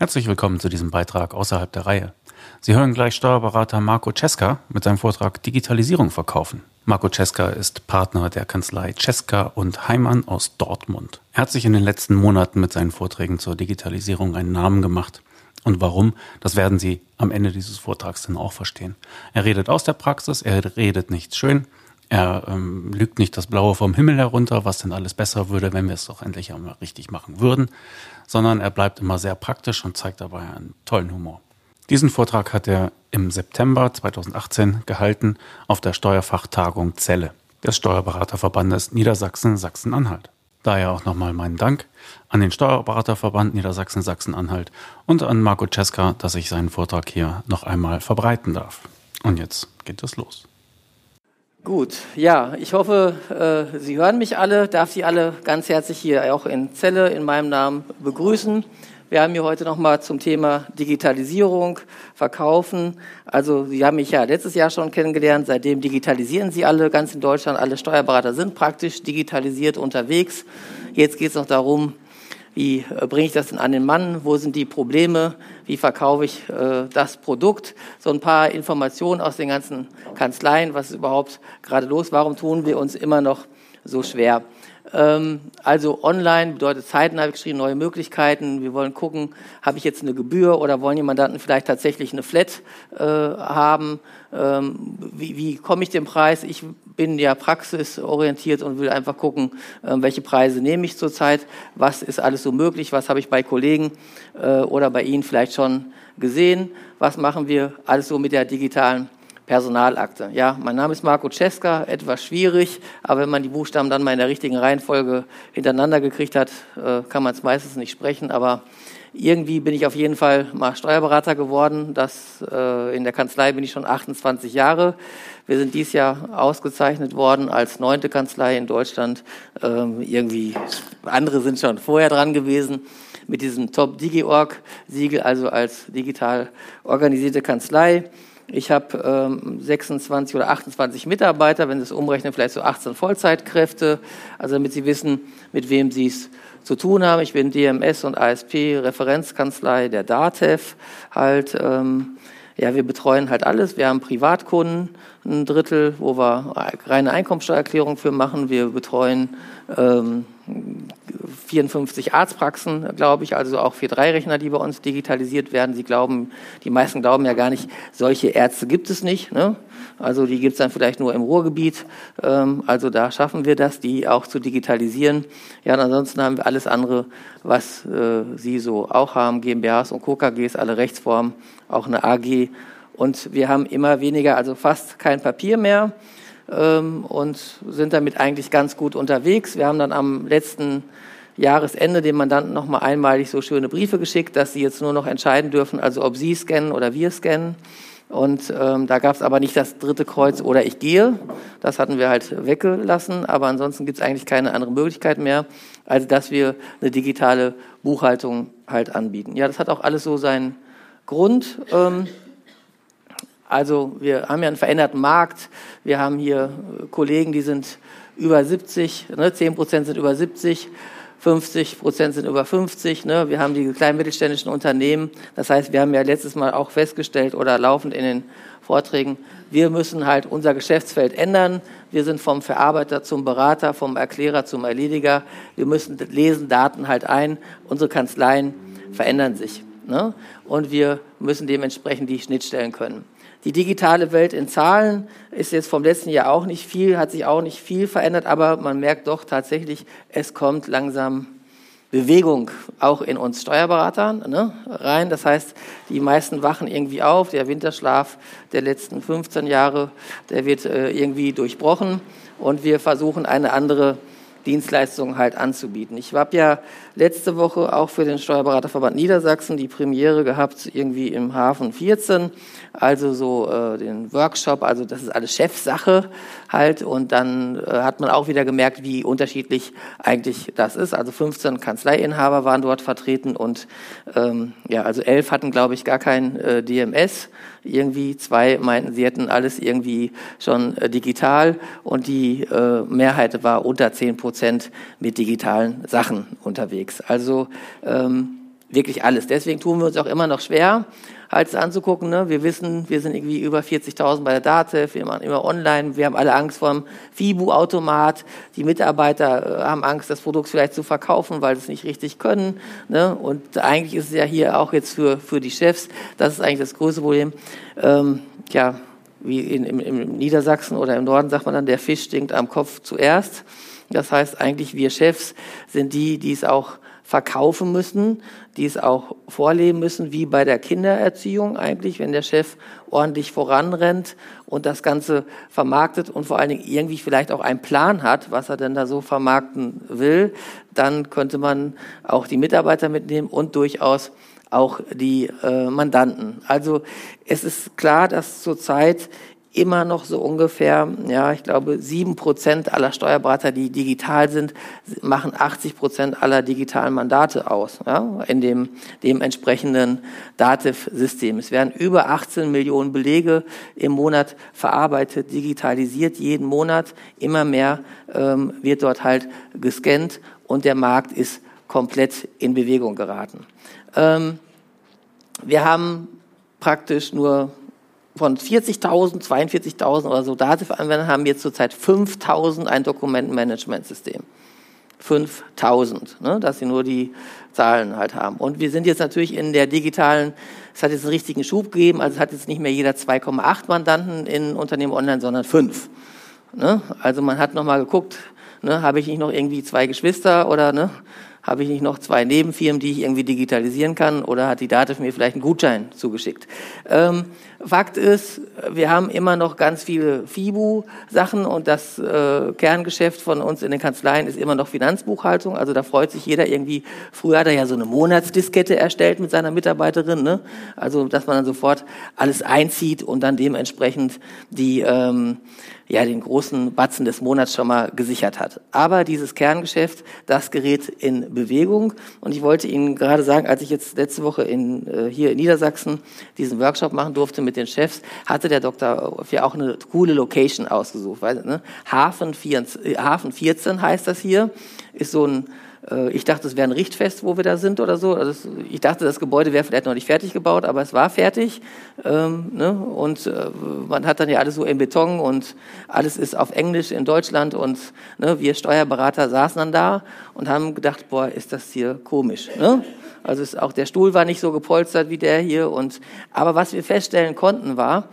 Herzlich willkommen zu diesem Beitrag außerhalb der Reihe. Sie hören gleich Steuerberater Marco Cesca mit seinem Vortrag Digitalisierung verkaufen. Marco Cesca ist Partner der Kanzlei Cesca und Heimann aus Dortmund. Er hat sich in den letzten Monaten mit seinen Vorträgen zur Digitalisierung einen Namen gemacht. Und warum, das werden Sie am Ende dieses Vortrags dann auch verstehen. Er redet aus der Praxis, er redet nicht schön, er ähm, lügt nicht das Blaue vom Himmel herunter, was denn alles besser würde, wenn wir es doch endlich einmal richtig machen würden, sondern er bleibt immer sehr praktisch und zeigt dabei einen tollen Humor. Diesen Vortrag hat er im September 2018 gehalten auf der Steuerfachtagung Celle des Steuerberaterverbandes Niedersachsen-Sachsen-Anhalt. Daher auch nochmal meinen Dank an den Steuerberaterverband Niedersachsen-Sachsen-Anhalt und an Marco Cesca, dass ich seinen Vortrag hier noch einmal verbreiten darf. Und jetzt geht es los. Gut, ja, ich hoffe, äh, Sie hören mich alle, darf Sie alle ganz herzlich hier auch in Celle in meinem Namen begrüßen. Wir haben hier heute nochmal zum Thema Digitalisierung, Verkaufen. Also Sie haben mich ja letztes Jahr schon kennengelernt. Seitdem digitalisieren Sie alle ganz in Deutschland. Alle Steuerberater sind praktisch digitalisiert unterwegs. Jetzt geht es noch darum, wie äh, bringe ich das denn an den Mann? Wo sind die Probleme? Wie verkaufe ich äh, das Produkt? So ein paar Informationen aus den ganzen Kanzleien. Was ist überhaupt gerade los? Warum tun wir uns immer noch so schwer? Ähm, also online bedeutet zeitnah geschrieben, neue Möglichkeiten. Wir wollen gucken, habe ich jetzt eine Gebühr oder wollen die Mandanten vielleicht tatsächlich eine Flat äh, haben? Ähm, wie, wie komme ich den Preis? Ich bin ja praxisorientiert und will einfach gucken, äh, welche Preise nehme ich zurzeit, was ist alles so möglich, was habe ich bei Kollegen äh, oder bei Ihnen vielleicht schon gesehen, was machen wir alles so mit der digitalen Personalakte. Ja, mein Name ist Marco Cesca, etwas schwierig, aber wenn man die Buchstaben dann mal in der richtigen Reihenfolge hintereinander gekriegt hat, äh, kann man es meistens nicht sprechen, aber irgendwie bin ich auf jeden Fall mal Steuerberater geworden. Das, äh, in der Kanzlei bin ich schon 28 Jahre. Wir sind dieses Jahr ausgezeichnet worden als neunte Kanzlei in Deutschland. Ähm, irgendwie, andere sind schon vorher dran gewesen mit diesem Top DigiOrg Siegel, also als digital organisierte Kanzlei. Ich habe ähm, 26 oder 28 Mitarbeiter, wenn Sie es umrechnen, vielleicht so 18 Vollzeitkräfte, also damit Sie wissen, mit wem Sie es zu tun haben. Ich bin DMS und ASP Referenzkanzlei der DATEV halt. Ähm, ja, wir betreuen halt alles. Wir haben Privatkunden, ein Drittel, wo wir reine Einkommensteuererklärung für machen. Wir betreuen ähm, 54 Arztpraxen, glaube ich, also auch vier Dreirechner, die bei uns digitalisiert werden. Sie glauben, die meisten glauben ja gar nicht, solche Ärzte gibt es nicht. Ne? Also die gibt es dann vielleicht nur im Ruhrgebiet. Ähm, also da schaffen wir das, die auch zu digitalisieren. Ja, und ansonsten haben wir alles andere, was äh, Sie so auch haben, GmbHs und KKGs, alle Rechtsformen, auch eine AG. Und wir haben immer weniger, also fast kein Papier mehr ähm, und sind damit eigentlich ganz gut unterwegs. Wir haben dann am letzten Jahresende dem Mandanten nochmal einmalig so schöne Briefe geschickt, dass sie jetzt nur noch entscheiden dürfen, also ob sie scannen oder wir scannen. Und ähm, da gab es aber nicht das dritte Kreuz oder ich gehe. Das hatten wir halt weggelassen. Aber ansonsten gibt es eigentlich keine andere Möglichkeit mehr, als dass wir eine digitale Buchhaltung halt anbieten. Ja, das hat auch alles so seinen Grund. Ähm, also wir haben ja einen veränderten Markt. Wir haben hier Kollegen, die sind über 70, ne, 10 Prozent sind über 70. 50 Prozent sind über 50. Ne? Wir haben die kleinen mittelständischen Unternehmen. Das heißt, wir haben ja letztes Mal auch festgestellt oder laufend in den Vorträgen, wir müssen halt unser Geschäftsfeld ändern. Wir sind vom Verarbeiter zum Berater, vom Erklärer zum Erlediger. Wir müssen lesen Daten halt ein. Unsere Kanzleien verändern sich. Ne? Und wir müssen dementsprechend die Schnittstellen können. Die digitale Welt in Zahlen ist jetzt vom letzten Jahr auch nicht viel, hat sich auch nicht viel verändert, aber man merkt doch tatsächlich, es kommt langsam Bewegung auch in uns Steuerberatern ne, rein. Das heißt, die meisten wachen irgendwie auf. Der Winterschlaf der letzten 15 Jahre, der wird äh, irgendwie durchbrochen und wir versuchen eine andere Dienstleistungen halt anzubieten. Ich habe ja letzte Woche auch für den Steuerberaterverband Niedersachsen die Premiere gehabt, irgendwie im Hafen 14, also so äh, den Workshop, also das ist alles Chefsache halt und dann äh, hat man auch wieder gemerkt, wie unterschiedlich eigentlich das ist. Also 15 Kanzleiinhaber waren dort vertreten und ähm, ja, also elf hatten glaube ich gar kein äh, DMS irgendwie, zwei meinten, sie hätten alles irgendwie schon äh, digital und die äh, Mehrheit war unter zehn Prozent mit digitalen Sachen unterwegs. Also ähm, wirklich alles. Deswegen tun wir uns auch immer noch schwer, halt es anzugucken. Ne? Wir wissen, wir sind irgendwie über 40.000 bei der DATEV, wir machen immer online, wir haben alle Angst vor dem FIBU-Automat, die Mitarbeiter äh, haben Angst, das Produkt vielleicht zu verkaufen, weil sie es nicht richtig können. Ne? Und eigentlich ist es ja hier auch jetzt für, für die Chefs, das ist eigentlich das größte Problem. Ähm, ja, wie in, im, im Niedersachsen oder im Norden sagt man dann, der Fisch stinkt am Kopf zuerst. Das heißt eigentlich, wir Chefs sind die, die es auch verkaufen müssen, die es auch vorleben müssen, wie bei der Kindererziehung eigentlich, wenn der Chef ordentlich voranrennt und das Ganze vermarktet und vor allen Dingen irgendwie vielleicht auch einen Plan hat, was er denn da so vermarkten will, dann könnte man auch die Mitarbeiter mitnehmen und durchaus auch die äh, Mandanten. Also es ist klar, dass zurzeit immer noch so ungefähr, ja, ich glaube, sieben Prozent aller Steuerberater, die digital sind, machen 80 Prozent aller digitalen Mandate aus, ja, in dem, dem entsprechenden Dativ-System. Es werden über 18 Millionen Belege im Monat verarbeitet, digitalisiert, jeden Monat. Immer mehr ähm, wird dort halt gescannt und der Markt ist komplett in Bewegung geraten. Ähm, wir haben praktisch nur von 40.000, 42.000 oder so Dativ-Anwendern haben wir zurzeit 5.000 ein Dokumentenmanagementsystem. 5.000, ne, dass sie nur die Zahlen halt haben. Und wir sind jetzt natürlich in der digitalen, es hat jetzt einen richtigen Schub gegeben, also hat jetzt nicht mehr jeder 2,8 Mandanten in Unternehmen online, sondern 5. Ne? Also man hat nochmal geguckt, ne, habe ich nicht noch irgendwie zwei Geschwister oder ne, habe ich nicht noch zwei Nebenfirmen, die ich irgendwie digitalisieren kann oder hat die Dativ mir vielleicht einen Gutschein zugeschickt? Ähm, Fakt ist, wir haben immer noch ganz viele FIBU-Sachen und das äh, Kerngeschäft von uns in den Kanzleien ist immer noch Finanzbuchhaltung. Also da freut sich jeder irgendwie. Früher hat er ja so eine Monatsdiskette erstellt mit seiner Mitarbeiterin. Ne? Also dass man dann sofort alles einzieht und dann dementsprechend die ähm, ja den großen Batzen des Monats schon mal gesichert hat. Aber dieses Kerngeschäft, das gerät in Bewegung. Und ich wollte Ihnen gerade sagen, als ich jetzt letzte Woche in, äh, hier in Niedersachsen diesen Workshop machen durfte mit den Chefs, hatte der Doktor ja auch eine coole Location ausgesucht. Weil, ne? Hafen, 14, äh, Hafen 14 heißt das hier, ist so ein ich dachte, es wäre ein Richtfest, wo wir da sind oder so. Also ich dachte, das Gebäude wäre vielleicht noch nicht fertig gebaut, aber es war fertig. Ähm, ne? Und äh, man hat dann ja alles so in Beton und alles ist auf Englisch in Deutschland. Und ne, wir Steuerberater saßen dann da und haben gedacht, boah, ist das hier komisch. Ne? Also es, auch der Stuhl war nicht so gepolstert wie der hier. Und, aber was wir feststellen konnten war,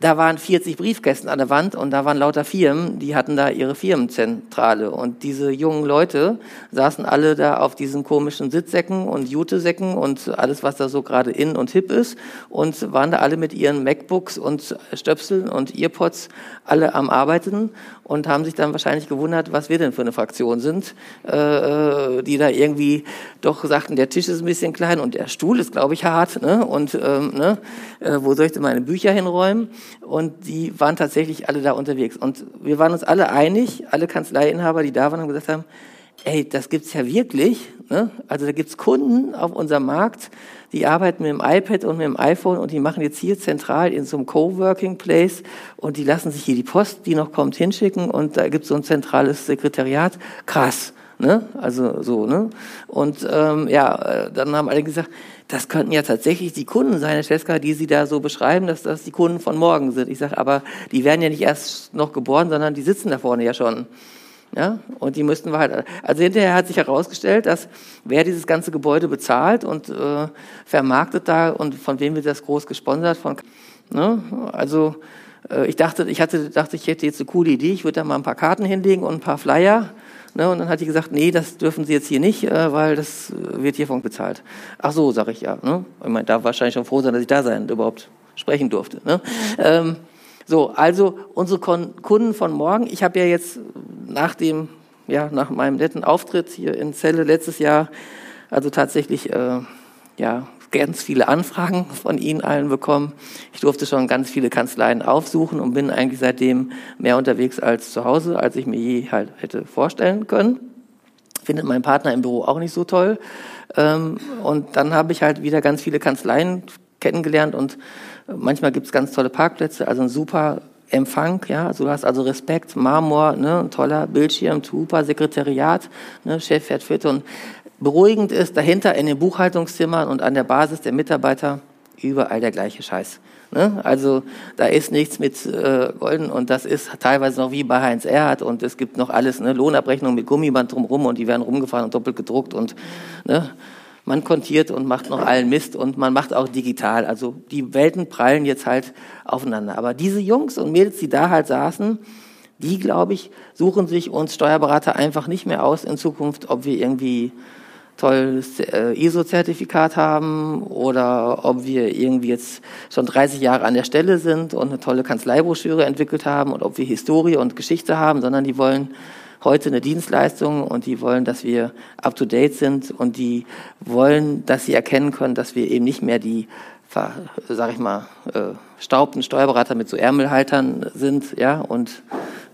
da waren 40 Briefkästen an der Wand und da waren lauter Firmen, die hatten da ihre Firmenzentrale. Und diese jungen Leute saßen alle da auf diesen komischen Sitzsäcken und Jutesäcken und alles, was da so gerade in und hip ist und waren da alle mit ihren MacBooks und Stöpseln und Earpods alle am Arbeiten und haben sich dann wahrscheinlich gewundert, was wir denn für eine Fraktion sind, äh, die da irgendwie doch sagten, der Tisch ist ein bisschen klein und der Stuhl ist, glaube ich, hart ne? und ähm, ne? Äh, wo soll ich denn meine Bücher hinräumen? Und die waren tatsächlich alle da unterwegs. Und wir waren uns alle einig, alle Kanzleiinhaber, die da waren, haben gesagt haben, ey, das gibt's ja wirklich. Ne? Also da gibt's Kunden auf unserem Markt, die arbeiten mit dem iPad und mit dem iPhone und die machen jetzt hier zentral in so einem Coworking Place und die lassen sich hier die Post, die noch kommt, hinschicken und da gibt's so ein zentrales Sekretariat. Krass. Ne? Also so, ne? Und ähm, ja, dann haben alle gesagt, das könnten ja tatsächlich die Kunden sein, Herr Scheska, die Sie da so beschreiben, dass das die Kunden von morgen sind. Ich sage, aber die werden ja nicht erst noch geboren, sondern die sitzen da vorne ja schon. Ja, und die müssten wir halt, also hinterher hat sich herausgestellt, dass wer dieses ganze Gebäude bezahlt und äh, vermarktet da und von wem wird das groß gesponsert, von, ne? also äh, ich dachte, ich hatte, dachte, ich hätte jetzt eine coole Idee, ich würde da mal ein paar Karten hinlegen und ein paar Flyer, ne? und dann hat die gesagt, nee, das dürfen Sie jetzt hier nicht, äh, weil das wird hiervon bezahlt. Ach so, sage ich ja. Ne? Ich meine, da wahrscheinlich schon froh sein, dass ich da sein überhaupt sprechen durfte. Ne? Ähm, so, also unsere Kunden von morgen. Ich habe ja jetzt nach dem, ja, nach meinem netten Auftritt hier in Celle letztes Jahr, also tatsächlich, äh, ja, ganz viele Anfragen von Ihnen allen bekommen. Ich durfte schon ganz viele Kanzleien aufsuchen und bin eigentlich seitdem mehr unterwegs als zu Hause, als ich mir je halt hätte vorstellen können. Findet mein Partner im Büro auch nicht so toll. Ähm, und dann habe ich halt wieder ganz viele Kanzleien kennengelernt und Manchmal gibt es ganz tolle Parkplätze, also ein super Empfang, ja, also du hast also Respekt, Marmor, ne, toller Bildschirm, super Sekretariat, ne, Chef fährt fit und beruhigend ist, dahinter in den Buchhaltungszimmern und an der Basis der Mitarbeiter überall der gleiche Scheiß. Ne? Also da ist nichts mit äh, Golden und das ist teilweise noch wie bei Heinz Erhardt und es gibt noch alles, ne? Lohnabrechnung mit Gummiband drumherum und die werden rumgefahren und doppelt gedruckt und ne? Man kontiert und macht noch allen Mist und man macht auch digital. Also die Welten prallen jetzt halt aufeinander. Aber diese Jungs und Mädels, die da halt saßen, die, glaube ich, suchen sich uns Steuerberater einfach nicht mehr aus in Zukunft, ob wir irgendwie tolles äh, ISO-Zertifikat haben oder ob wir irgendwie jetzt schon 30 Jahre an der Stelle sind und eine tolle Kanzleibroschüre entwickelt haben und ob wir Historie und Geschichte haben, sondern die wollen heute eine Dienstleistung und die wollen, dass wir up-to-date sind und die wollen, dass sie erkennen können, dass wir eben nicht mehr die, sag ich mal, äh, staubten Steuerberater mit so Ärmelhaltern sind, ja, und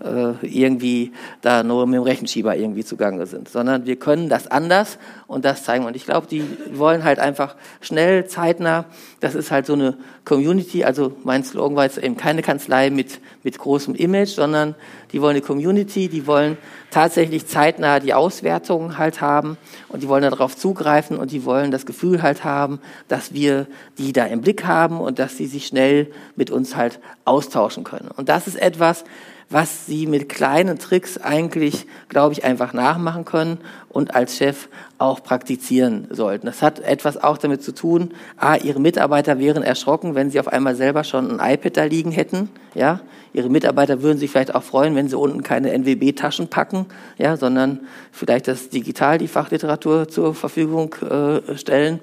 äh, irgendwie da nur mit dem Rechenschieber irgendwie zugange sind, sondern wir können das anders und das zeigen. Und ich glaube, die wollen halt einfach schnell, zeitnah. Das ist halt so eine Community. Also mein Slogan war jetzt eben keine Kanzlei mit, mit großem Image, sondern die wollen eine Community, die wollen tatsächlich zeitnah die Auswertungen halt haben und die wollen darauf zugreifen und die wollen das Gefühl halt haben, dass wir die da im Blick haben und dass sie sich schnell mit uns halt austauschen können. Und das ist etwas, was sie mit kleinen Tricks eigentlich, glaube ich, einfach nachmachen können und als Chef auch praktizieren sollten. Das hat etwas auch damit zu tun, a, ihre Mitarbeiter wären erschrocken, wenn sie auf einmal selber schon ein iPad da liegen hätten, ja. Ihre Mitarbeiter würden sich vielleicht auch freuen, wenn sie unten keine NWB-Taschen packen, ja, sondern vielleicht das digital die Fachliteratur zur Verfügung äh, stellen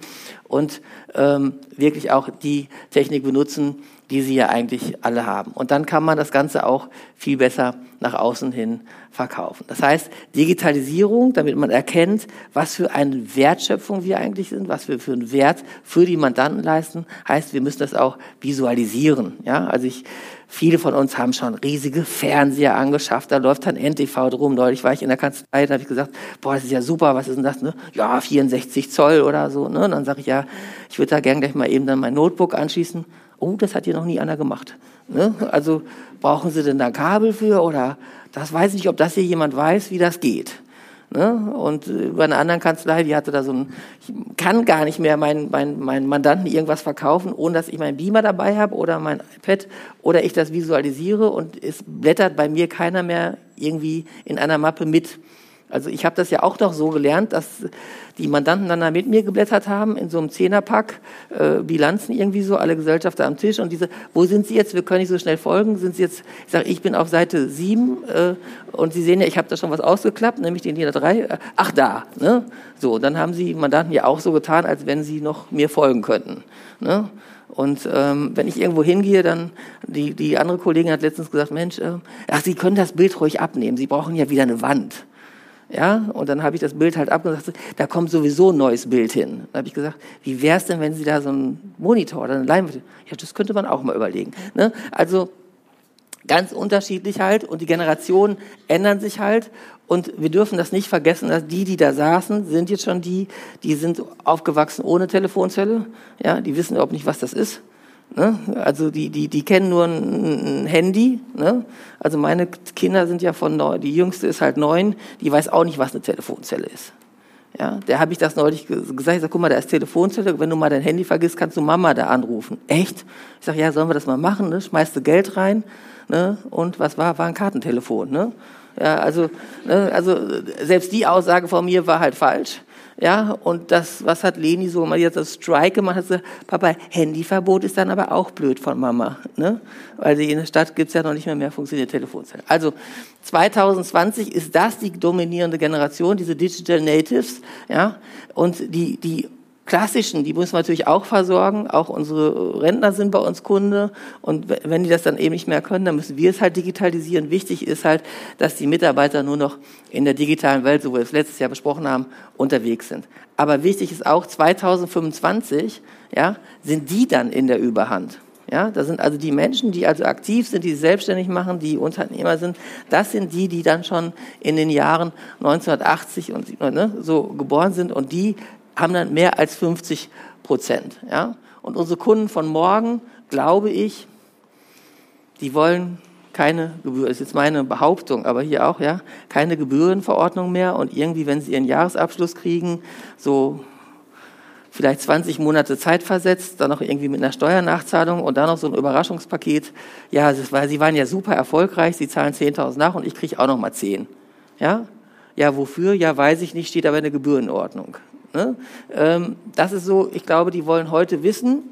und ähm, wirklich auch die Technik benutzen, die sie ja eigentlich alle haben. Und dann kann man das Ganze auch viel besser nach außen hin verkaufen. Das heißt, Digitalisierung, damit man erkennt, was für eine Wertschöpfung wir eigentlich sind, was wir für einen Wert für die Mandanten leisten, heißt, wir müssen das auch visualisieren. Ja, also ich, viele von uns haben schon riesige Fernseher angeschafft, da läuft dann NTV drum. Neulich war ich in der Kanzlei, da habe ich gesagt, boah, das ist ja super, was ist denn das? Ne? Ja, 64 Zoll oder so. Ne? Und dann sage ich, ja, ich würde da gern gleich mal eben dann mein Notebook anschließen oh, das hat hier noch nie einer gemacht. Ne? Also brauchen Sie denn da Kabel für oder das weiß ich nicht, ob das hier jemand weiß, wie das geht. Ne? Und äh, bei einer anderen Kanzlei, die hatte da so ein, ich kann gar nicht mehr meinen mein, mein Mandanten irgendwas verkaufen, ohne dass ich meinen Beamer dabei habe oder mein iPad oder ich das visualisiere und es blättert bei mir keiner mehr irgendwie in einer Mappe mit. Also ich habe das ja auch noch so gelernt, dass die Mandanten dann da mit mir geblättert haben in so einem Zehnerpack, äh, Bilanzen irgendwie so, alle Gesellschafter am Tisch und diese, wo sind Sie jetzt? Wir können nicht so schnell folgen. Sind Sie jetzt, ich sage, ich bin auf Seite 7 äh, und Sie sehen ja, ich habe da schon was ausgeklappt, nämlich den DIN 3. Äh, ach da, ne? So, dann haben Sie Mandanten ja auch so getan, als wenn Sie noch mir folgen könnten. Ne? Und ähm, wenn ich irgendwo hingehe, dann die, die andere Kollegin hat letztens gesagt, Mensch, äh, ach, Sie können das Bild ruhig abnehmen. Sie brauchen ja wieder eine Wand. Ja, und dann habe ich das Bild halt abgesagt, da kommt sowieso ein neues Bild hin. Dann habe ich gesagt, wie wäre es denn, wenn Sie da so einen Monitor oder eine Leinwand, ja, das könnte man auch mal überlegen. Ne? Also ganz unterschiedlich halt und die Generationen ändern sich halt und wir dürfen das nicht vergessen, dass die, die da saßen, sind jetzt schon die, die sind aufgewachsen ohne Telefonzelle, ja, die wissen überhaupt nicht, was das ist. Ne? Also die, die, die kennen nur ein, Handy. Ne? Also meine Kinder sind ja von neun, die jüngste ist halt neun, die weiß auch nicht, was eine Telefonzelle ist. Ja, der habe ich das neulich gesagt. Ich sage, guck mal, da ist Telefonzelle. Wenn du mal dein Handy vergisst, kannst du Mama da anrufen. Echt? Ich sage, ja, sollen wir das mal machen? Ne? Schmeißt du Geld rein? Ne? Und was war? War ein Kartentelefon. Ne? Ja, also, ne? also selbst die Aussage von mir war halt falsch. Ja, und das, was hat Leni so mal jetzt das Strike gemacht? Hat sie, Papa, Handyverbot ist dann aber auch blöd von Mama, ne? Weil in der Stadt gibt's ja noch nicht mehr mehr funktionierte Telefonzellen. Also 2020 ist das die dominierende Generation, diese Digital Natives, ja, und die die klassischen, die müssen wir natürlich auch versorgen. Auch unsere Rentner sind bei uns Kunde. Und wenn die das dann eben nicht mehr können, dann müssen wir es halt digitalisieren. Wichtig ist halt, dass die Mitarbeiter nur noch in der digitalen Welt, so wie wir es letztes Jahr besprochen haben, unterwegs sind. Aber wichtig ist auch, 2025, ja, sind die dann in der Überhand. Ja, das sind also die Menschen, die also aktiv sind, die selbstständig machen, die Unternehmer sind. Das sind die, die dann schon in den Jahren 1980 und ne, so geboren sind und die haben dann mehr als 50 Prozent. Ja? Und unsere Kunden von morgen, glaube ich, die wollen keine Gebühr, das ist jetzt meine Behauptung, aber hier auch, ja, keine Gebührenverordnung mehr und irgendwie, wenn Sie Ihren Jahresabschluss kriegen, so vielleicht 20 Monate Zeit versetzt, dann noch irgendwie mit einer Steuernachzahlung und dann noch so ein Überraschungspaket. Ja, war, Sie waren ja super erfolgreich, Sie zahlen 10.000 nach und ich kriege auch noch mal 10. Ja? Ja, wofür? Ja, weiß ich nicht, steht aber in der Gebührenordnung. Ne? Ähm, das ist so, ich glaube, die wollen heute wissen,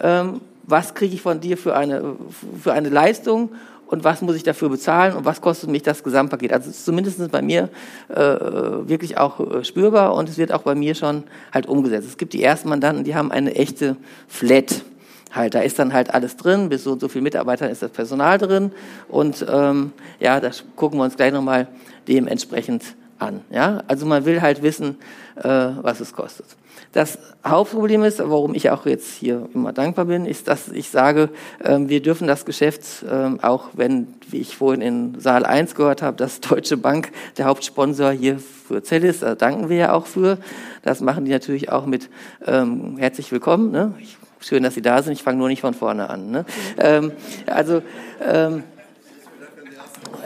ähm, was kriege ich von dir für eine, für eine Leistung und was muss ich dafür bezahlen und was kostet mich das Gesamtpaket. Also zumindest bei mir äh, wirklich auch äh, spürbar und es wird auch bei mir schon halt umgesetzt. Es gibt die ersten Mandanten, die haben eine echte Flat. Halt, da ist dann halt alles drin, bis so und so viel Mitarbeiter ist das Personal drin und ähm, ja, das gucken wir uns gleich nochmal dementsprechend an. Ja? Also man will halt wissen, äh, was es kostet. Das Hauptproblem ist, warum ich auch jetzt hier immer dankbar bin, ist, dass ich sage, ähm, wir dürfen das Geschäft, ähm, auch wenn, wie ich vorhin in Saal 1 gehört habe, dass Deutsche Bank der Hauptsponsor hier für Zell ist, da danken wir ja auch für. Das machen die natürlich auch mit ähm, herzlich willkommen. Ne? Ich, schön, dass Sie da sind. Ich fange nur nicht von vorne an. Ne? Ähm, also ähm,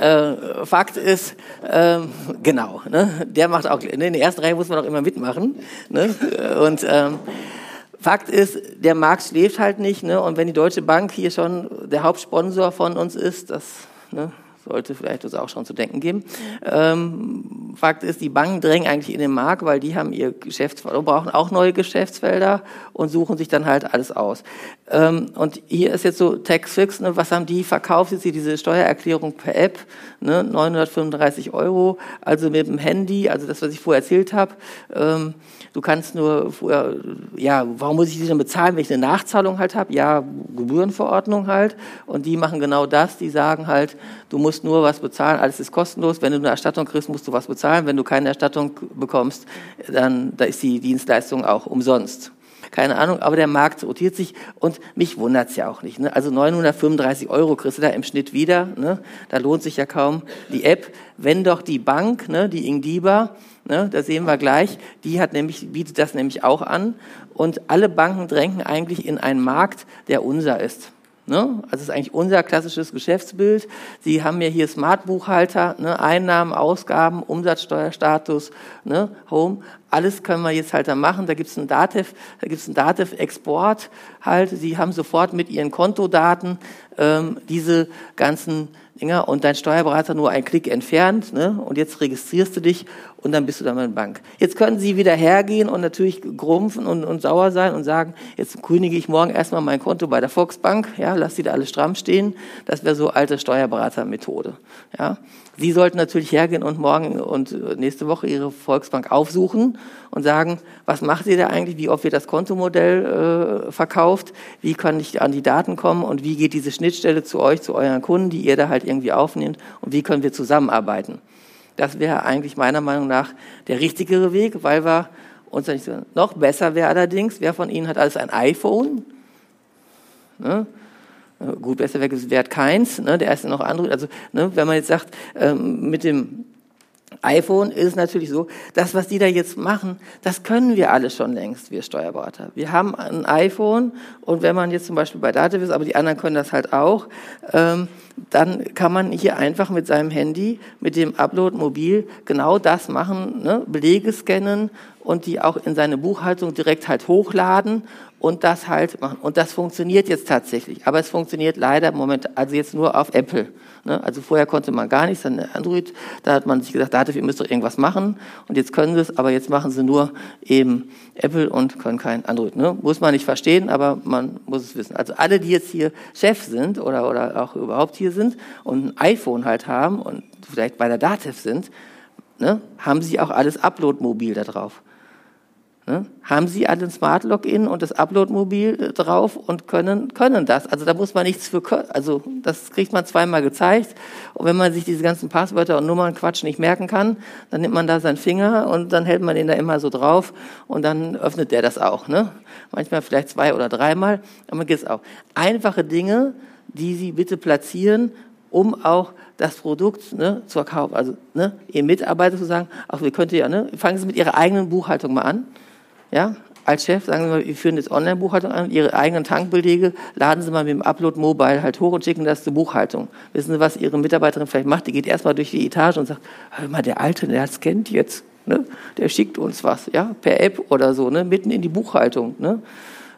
äh, Fakt ist, äh, genau, ne, der macht auch, ne, in der ersten Reihe muss man auch immer mitmachen. Ne, und ähm, Fakt ist, der Markt schläft halt nicht. Ne, und wenn die Deutsche Bank hier schon der Hauptsponsor von uns ist, das ne, sollte vielleicht uns auch schon zu denken geben. Ähm, Fakt ist, die Banken drängen eigentlich in den Markt, weil die haben ihr Geschäftsfeld, brauchen auch neue Geschäftsfelder und suchen sich dann halt alles aus. Ähm, und hier ist jetzt so Taxfix, ne, was haben die verkauft? Jetzt hier diese Steuererklärung per App, ne, 935 Euro, also mit dem Handy, also das, was ich vorher erzählt habe. Ähm, du kannst nur, vorher, ja, warum muss ich die denn bezahlen, wenn ich eine Nachzahlung halt habe? Ja, Gebührenverordnung halt. Und die machen genau das, die sagen halt, du musst nur was bezahlen, alles ist kostenlos. Wenn du eine Erstattung kriegst, musst du was bezahlen. Wenn du keine Erstattung bekommst, dann da ist die Dienstleistung auch umsonst keine Ahnung, aber der Markt rotiert sich und mich wundert's ja auch nicht. Ne? Also 935 Euro kriegst du da im Schnitt wieder, ne? da lohnt sich ja kaum die App, wenn doch die Bank, ne, die Ingdiba, ne, da sehen wir gleich, die hat nämlich, bietet das nämlich auch an und alle Banken drängen eigentlich in einen Markt, der unser ist. Ne? Also das ist eigentlich unser klassisches Geschäftsbild. Sie haben ja hier Smart-Buchhalter, ne? Einnahmen, Ausgaben, Umsatzsteuerstatus, ne? Home. Alles können wir jetzt halt da machen. Da gibt es einen Datev, da gibt es einen Datev-Export halt. Sie haben sofort mit Ihren Kontodaten ähm, diese ganzen Dinger und dein Steuerberater nur einen Klick entfernt ne? und jetzt registrierst du dich und dann bist du dann bei der Bank. Jetzt können Sie wieder hergehen und natürlich grumpfen und, und sauer sein und sagen, jetzt kündige ich morgen erstmal mein Konto bei der Volksbank, ja, lass die da alle stramm stehen. Das wäre so alte Steuerberatermethode. Ja. Sie sollten natürlich hergehen und morgen und nächste Woche Ihre Volksbank aufsuchen und sagen, was macht ihr da eigentlich, wie oft wird das Kontomodell äh, verkauft, wie kann ich an die Daten kommen und wie geht diese Schnittstelle zu euch, zu euren Kunden, die ihr da halt irgendwie aufnehmt und wie können wir zusammenarbeiten. Das wäre eigentlich meiner Meinung nach der richtigere Weg, weil wir uns nicht so, noch besser wäre allerdings, wer von Ihnen hat alles ein iPhone? Ne? Gut, besser wäre wert keins, ne? der erste noch Android. Also ne, wenn man jetzt sagt, ähm, mit dem iPhone ist natürlich so, das, was die da jetzt machen, das können wir alle schon längst, wir Steuerberater. Wir haben ein iPhone und wenn man jetzt zum Beispiel bei Dativ ist, aber die anderen können das halt auch, ähm, dann kann man hier einfach mit seinem Handy, mit dem Upload mobil genau das machen, ne? Belege scannen und die auch in seine Buchhaltung direkt halt hochladen und das halt machen. Und das funktioniert jetzt tatsächlich. Aber es funktioniert leider im Moment, also jetzt nur auf Apple. Ne? Also vorher konnte man gar nichts, dann Android, da hat man sich gesagt, Dativ, ihr müsst doch irgendwas machen. Und jetzt können sie es, aber jetzt machen sie nur eben Apple und können kein Android. Ne? Muss man nicht verstehen, aber man muss es wissen. Also alle, die jetzt hier Chef sind oder, oder auch überhaupt hier sind und ein iPhone halt haben und vielleicht bei der Dativ sind, ne, haben sie auch alles Upload-mobil da drauf. Ne? Haben Sie alle ein Smart Login und das Upload-Mobil äh, drauf und können, können das. Also da muss man nichts für, also das kriegt man zweimal gezeigt. Und wenn man sich diese ganzen Passwörter und Nummern Quatsch nicht merken kann, dann nimmt man da seinen Finger und dann hält man den da immer so drauf und dann öffnet der das auch. Ne? Manchmal vielleicht zwei oder dreimal, aber geht es auch. Einfache Dinge, die Sie bitte platzieren, um auch das Produkt ne, zu kaufen. Also ne, Ihr Mitarbeiter zu sagen, ach, wir könnten ja, ne, fangen Sie mit Ihrer eigenen Buchhaltung mal an. Ja, als Chef, sagen Sie mal, wir führen jetzt Online-Buchhaltung an, Ihre eigenen Tankbelege laden Sie mal mit dem Upload Mobile halt hoch und schicken das zur Buchhaltung. Wissen Sie, was Ihre Mitarbeiterin vielleicht macht? Die geht erstmal durch die Etage und sagt, hör mal, der Alte, der scannt jetzt, ne? der schickt uns was, ja, per App oder so, ne? mitten in die Buchhaltung. Ne?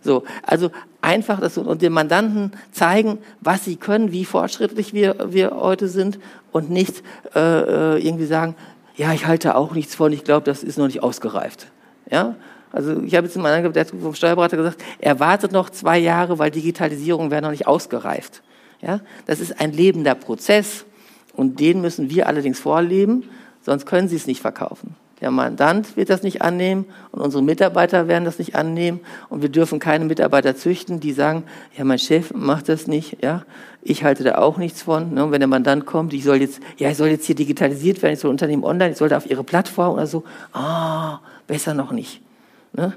So, also einfach das und den Mandanten zeigen, was sie können, wie fortschrittlich wir, wir heute sind und nicht äh, äh irgendwie sagen, ja, ich halte auch nichts von, ich glaube, das ist noch nicht ausgereift. Ja, also ich habe jetzt mal angehört, der vom Steuerberater gesagt, er wartet noch zwei Jahre, weil Digitalisierung wäre noch nicht ausgereift. Ja, das ist ein lebender Prozess und den müssen wir allerdings vorleben, sonst können sie es nicht verkaufen. Der Mandant wird das nicht annehmen und unsere Mitarbeiter werden das nicht annehmen und wir dürfen keine Mitarbeiter züchten, die sagen, ja, mein Chef macht das nicht, ja, ich halte da auch nichts von. Ne? Und wenn der Mandant kommt, ich soll jetzt, ja, ich soll jetzt hier digitalisiert werden, ich soll Unternehmen online, ich soll da auf ihre Plattform oder so, ah, besser noch nicht. Ne?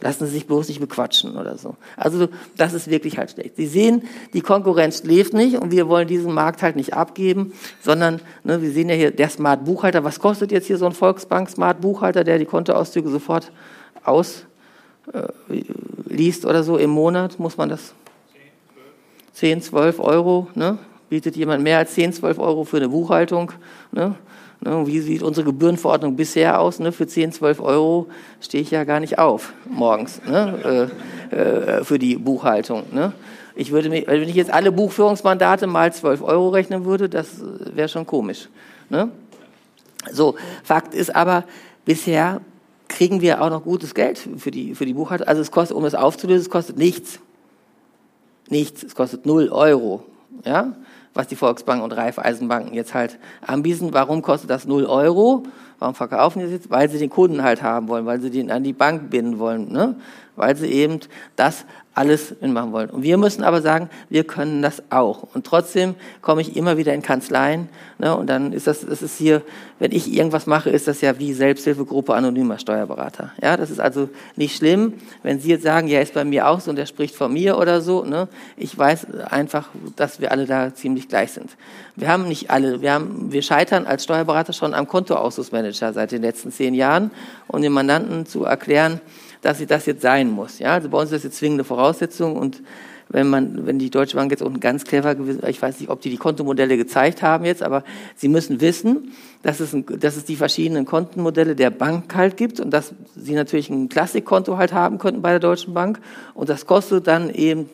Lassen Sie sich bloß nicht bequatschen oder so. Also das ist wirklich halt schlecht. Sie sehen, die Konkurrenz lebt nicht und wir wollen diesen Markt halt nicht abgeben, sondern ne, wir sehen ja hier der Smart Buchhalter. Was kostet jetzt hier so ein Volksbank Smart Buchhalter, der die Kontoauszüge sofort ausliest äh, oder so im Monat? Muss man das 10, 12 Euro? Ne? Bietet jemand mehr als 10, 12 Euro für eine Buchhaltung? Ne? Ne, wie sieht unsere Gebührenverordnung bisher aus? Ne, für 10, 12 Euro stehe ich ja gar nicht auf morgens ne, äh, äh, für die Buchhaltung. Ne? Ich würde mich, wenn ich jetzt alle Buchführungsmandate mal 12 Euro rechnen würde, das wäre schon komisch. Ne? So, Fakt ist aber, bisher kriegen wir auch noch gutes Geld für die, für die Buchhaltung. Also es kostet, um es aufzulösen, es kostet nichts. Nichts, es kostet 0 Euro. Ja? Was die Volksbanken und Raiffeisenbanken jetzt halt anbieten. Warum kostet das 0 Euro? Warum verkaufen die das jetzt? Weil sie den Kunden halt haben wollen, weil sie den an die Bank binden wollen, ne? weil sie eben das alles mitmachen wollen. Und wir müssen aber sagen, wir können das auch. Und trotzdem komme ich immer wieder in Kanzleien. Ne, und dann ist das, das ist hier, wenn ich irgendwas mache, ist das ja wie Selbsthilfegruppe anonymer Steuerberater. Ja, das ist also nicht schlimm, wenn Sie jetzt sagen, ja, ist bei mir auch so und der spricht von mir oder so. Ne? Ich weiß einfach, dass wir alle da ziemlich gleich sind. Wir haben nicht alle, wir haben, wir scheitern als Steuerberater schon am Kontoausschussmanager seit den letzten zehn Jahren, um den Mandanten zu erklären, dass sie das jetzt sein muss. Ja, also bei uns ist das jetzt zwingende Voraussetzung und wenn man, wenn die Deutsche Bank jetzt unten ganz clever gewesen, ich weiß nicht, ob die die Kontomodelle gezeigt haben jetzt, aber sie müssen wissen, dass es, ein, dass es die verschiedenen Kontenmodelle der Bank halt gibt und dass sie natürlich ein Klassikkonto halt haben könnten bei der Deutschen Bank und das kostet dann eben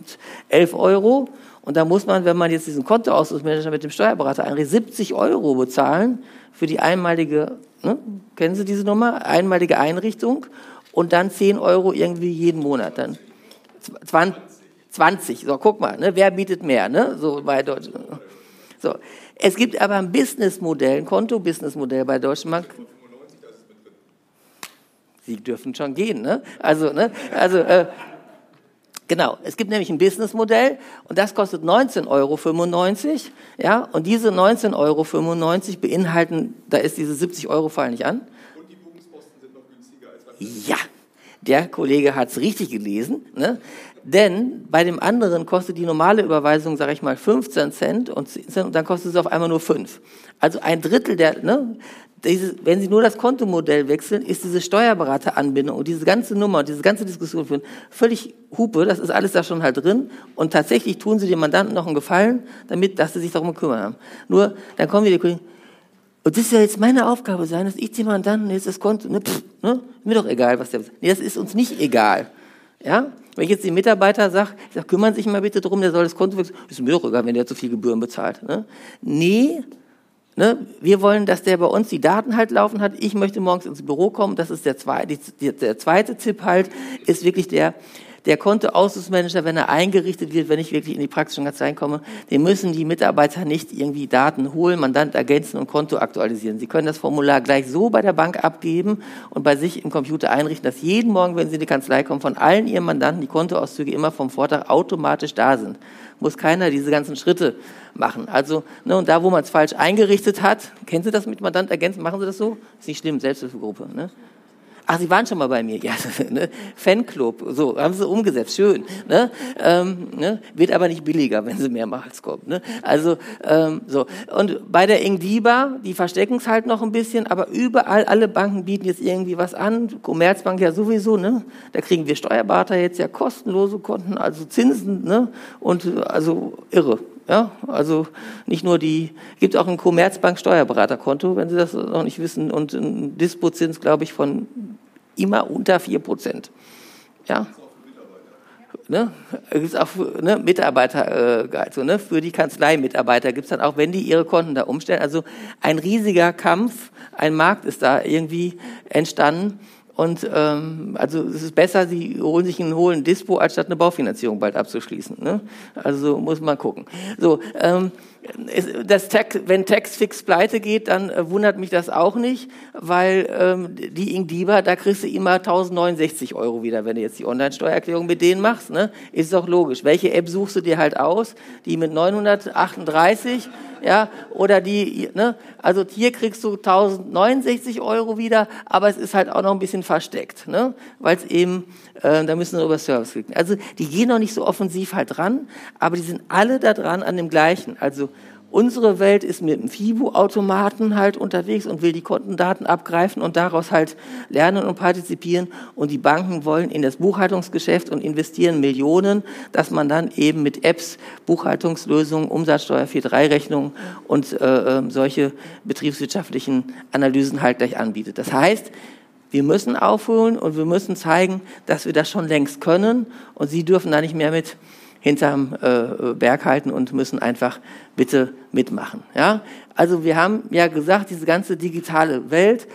11 Euro und da muss man, wenn man jetzt diesen Kontoausdrucksmanager mit dem Steuerberater einrichtet, 70 Euro bezahlen für die einmalige, ne, kennen Sie diese Nummer, einmalige Einrichtung und dann 10 Euro irgendwie jeden Monat. Dann 20, 20. So, guck mal, ne, wer bietet mehr, ne? So bei Deutschland. So. Es gibt aber ein Businessmodell, ein Konto-Businessmodell bei Deutschen Bank. Sie dürfen schon gehen, ne? Also, ne? Also, äh, Genau, es gibt nämlich ein Businessmodell und das kostet 19,95 Euro. Ja, und diese 19,95 Euro beinhalten, da ist diese 70 Euro fallen nicht an. Ja, der Kollege hat es richtig gelesen. Ne? Denn bei dem anderen kostet die normale Überweisung, sage ich mal, 15 Cent und, dann kostet es auf einmal nur 5. Also ein Drittel der, ne, diese, wenn Sie nur das Kontomodell wechseln, ist diese Steuerberateranbindung und diese ganze Nummer und diese ganze Diskussion führen völlig Hupe, das ist alles da schon halt drin und tatsächlich tun Sie dem Mandanten noch einen Gefallen, damit, dass Sie sich darum kümmern haben. Nur, dann kommen wir die Kollegen, und das ist ja jetzt meine Aufgabe sein, dass ich dem Mandanten jetzt das Konto, ne, pff, ne, mir doch egal, was der, nee, das ist uns nicht egal. Ja? Wenn ich jetzt den Mitarbeiter sage, sag, kümmern Sie sich mal bitte drum, der soll das Konto wechseln, ist mir doch egal, wenn der zu viel Gebühren bezahlt. Ne? Nee, ne, wir wollen, dass der bei uns die Daten halt laufen hat. Ich möchte morgens ins Büro kommen, das ist der zweite, der zweite Tipp halt, ist wirklich der, der Kontoausschussmanager, wenn er eingerichtet wird, wenn ich wirklich in die praktischen Kanzleien komme, den müssen die Mitarbeiter nicht irgendwie Daten holen, Mandant ergänzen und Konto aktualisieren. Sie können das Formular gleich so bei der Bank abgeben und bei sich im Computer einrichten, dass jeden Morgen, wenn Sie in die Kanzlei kommen, von allen Ihren Mandanten die Kontoauszüge immer vom Vortag automatisch da sind. Muss keiner diese ganzen Schritte machen. Also, ne, und da, wo man es falsch eingerichtet hat, kennen Sie das mit Mandant ergänzen, machen Sie das so? Ist nicht schlimm, Selbsthilfegruppe. Ne? Ach, Sie waren schon mal bei mir. Ja, ne? Fanclub, so, haben Sie umgesetzt, schön. Ne? Ähm, ne? Wird aber nicht billiger, wenn Sie mehrmals kommen. Ne? Also, ähm, so. Und bei der Ingdiba, die verstecken es halt noch ein bisschen, aber überall, alle Banken bieten jetzt irgendwie was an. Commerzbank ja sowieso, ne? Da kriegen wir Steuerberater jetzt ja kostenlose Konten, also Zinsen, ne? Und also irre. Ja, also nicht nur die, gibt auch ein Commerzbank Steuerberaterkonto, wenn Sie das noch nicht wissen, und ein Dispozins, glaube ich, von immer unter 4 Prozent. Ja. Ne, es auch ne, Mitarbeiter, äh, also, ne, für die Kanzleimitarbeiter gibt es dann auch, wenn die ihre Konten da umstellen. Also ein riesiger Kampf, ein Markt ist da irgendwie entstanden. Und ähm, also es ist besser, sie holen sich einen hohen Dispo, als statt eine Baufinanzierung bald abzuschließen. Ne? Also muss man gucken. So, ähm, das Text, wenn Textfix pleite geht, dann äh, wundert mich das auch nicht, weil ähm, die Ingdiba, da kriegst du immer 1069 Euro wieder, wenn du jetzt die Online-Steuererklärung mit denen machst. Ne? Ist doch logisch. Welche App suchst du dir halt aus? Die mit 938, ja, oder die, ne? Also hier kriegst du 1069 Euro wieder, aber es ist halt auch noch ein bisschen versteckt, ne? Weil es eben, äh, da müssen wir über Service klicken. Also die gehen noch nicht so offensiv halt dran, aber die sind alle da dran an dem gleichen. Also Unsere Welt ist mit dem FIBU-Automaten halt unterwegs und will die Kontendaten abgreifen und daraus halt lernen und partizipieren. Und die Banken wollen in das Buchhaltungsgeschäft und investieren Millionen, dass man dann eben mit Apps, Buchhaltungslösungen, Umsatzsteuer 4.3-Rechnungen und äh, ähm, solche betriebswirtschaftlichen Analysen halt gleich anbietet. Das heißt, wir müssen aufholen und wir müssen zeigen, dass wir das schon längst können und Sie dürfen da nicht mehr mit hinterm äh, Berg halten und müssen einfach bitte mitmachen. Ja? Also wir haben ja gesagt, diese ganze digitale Welt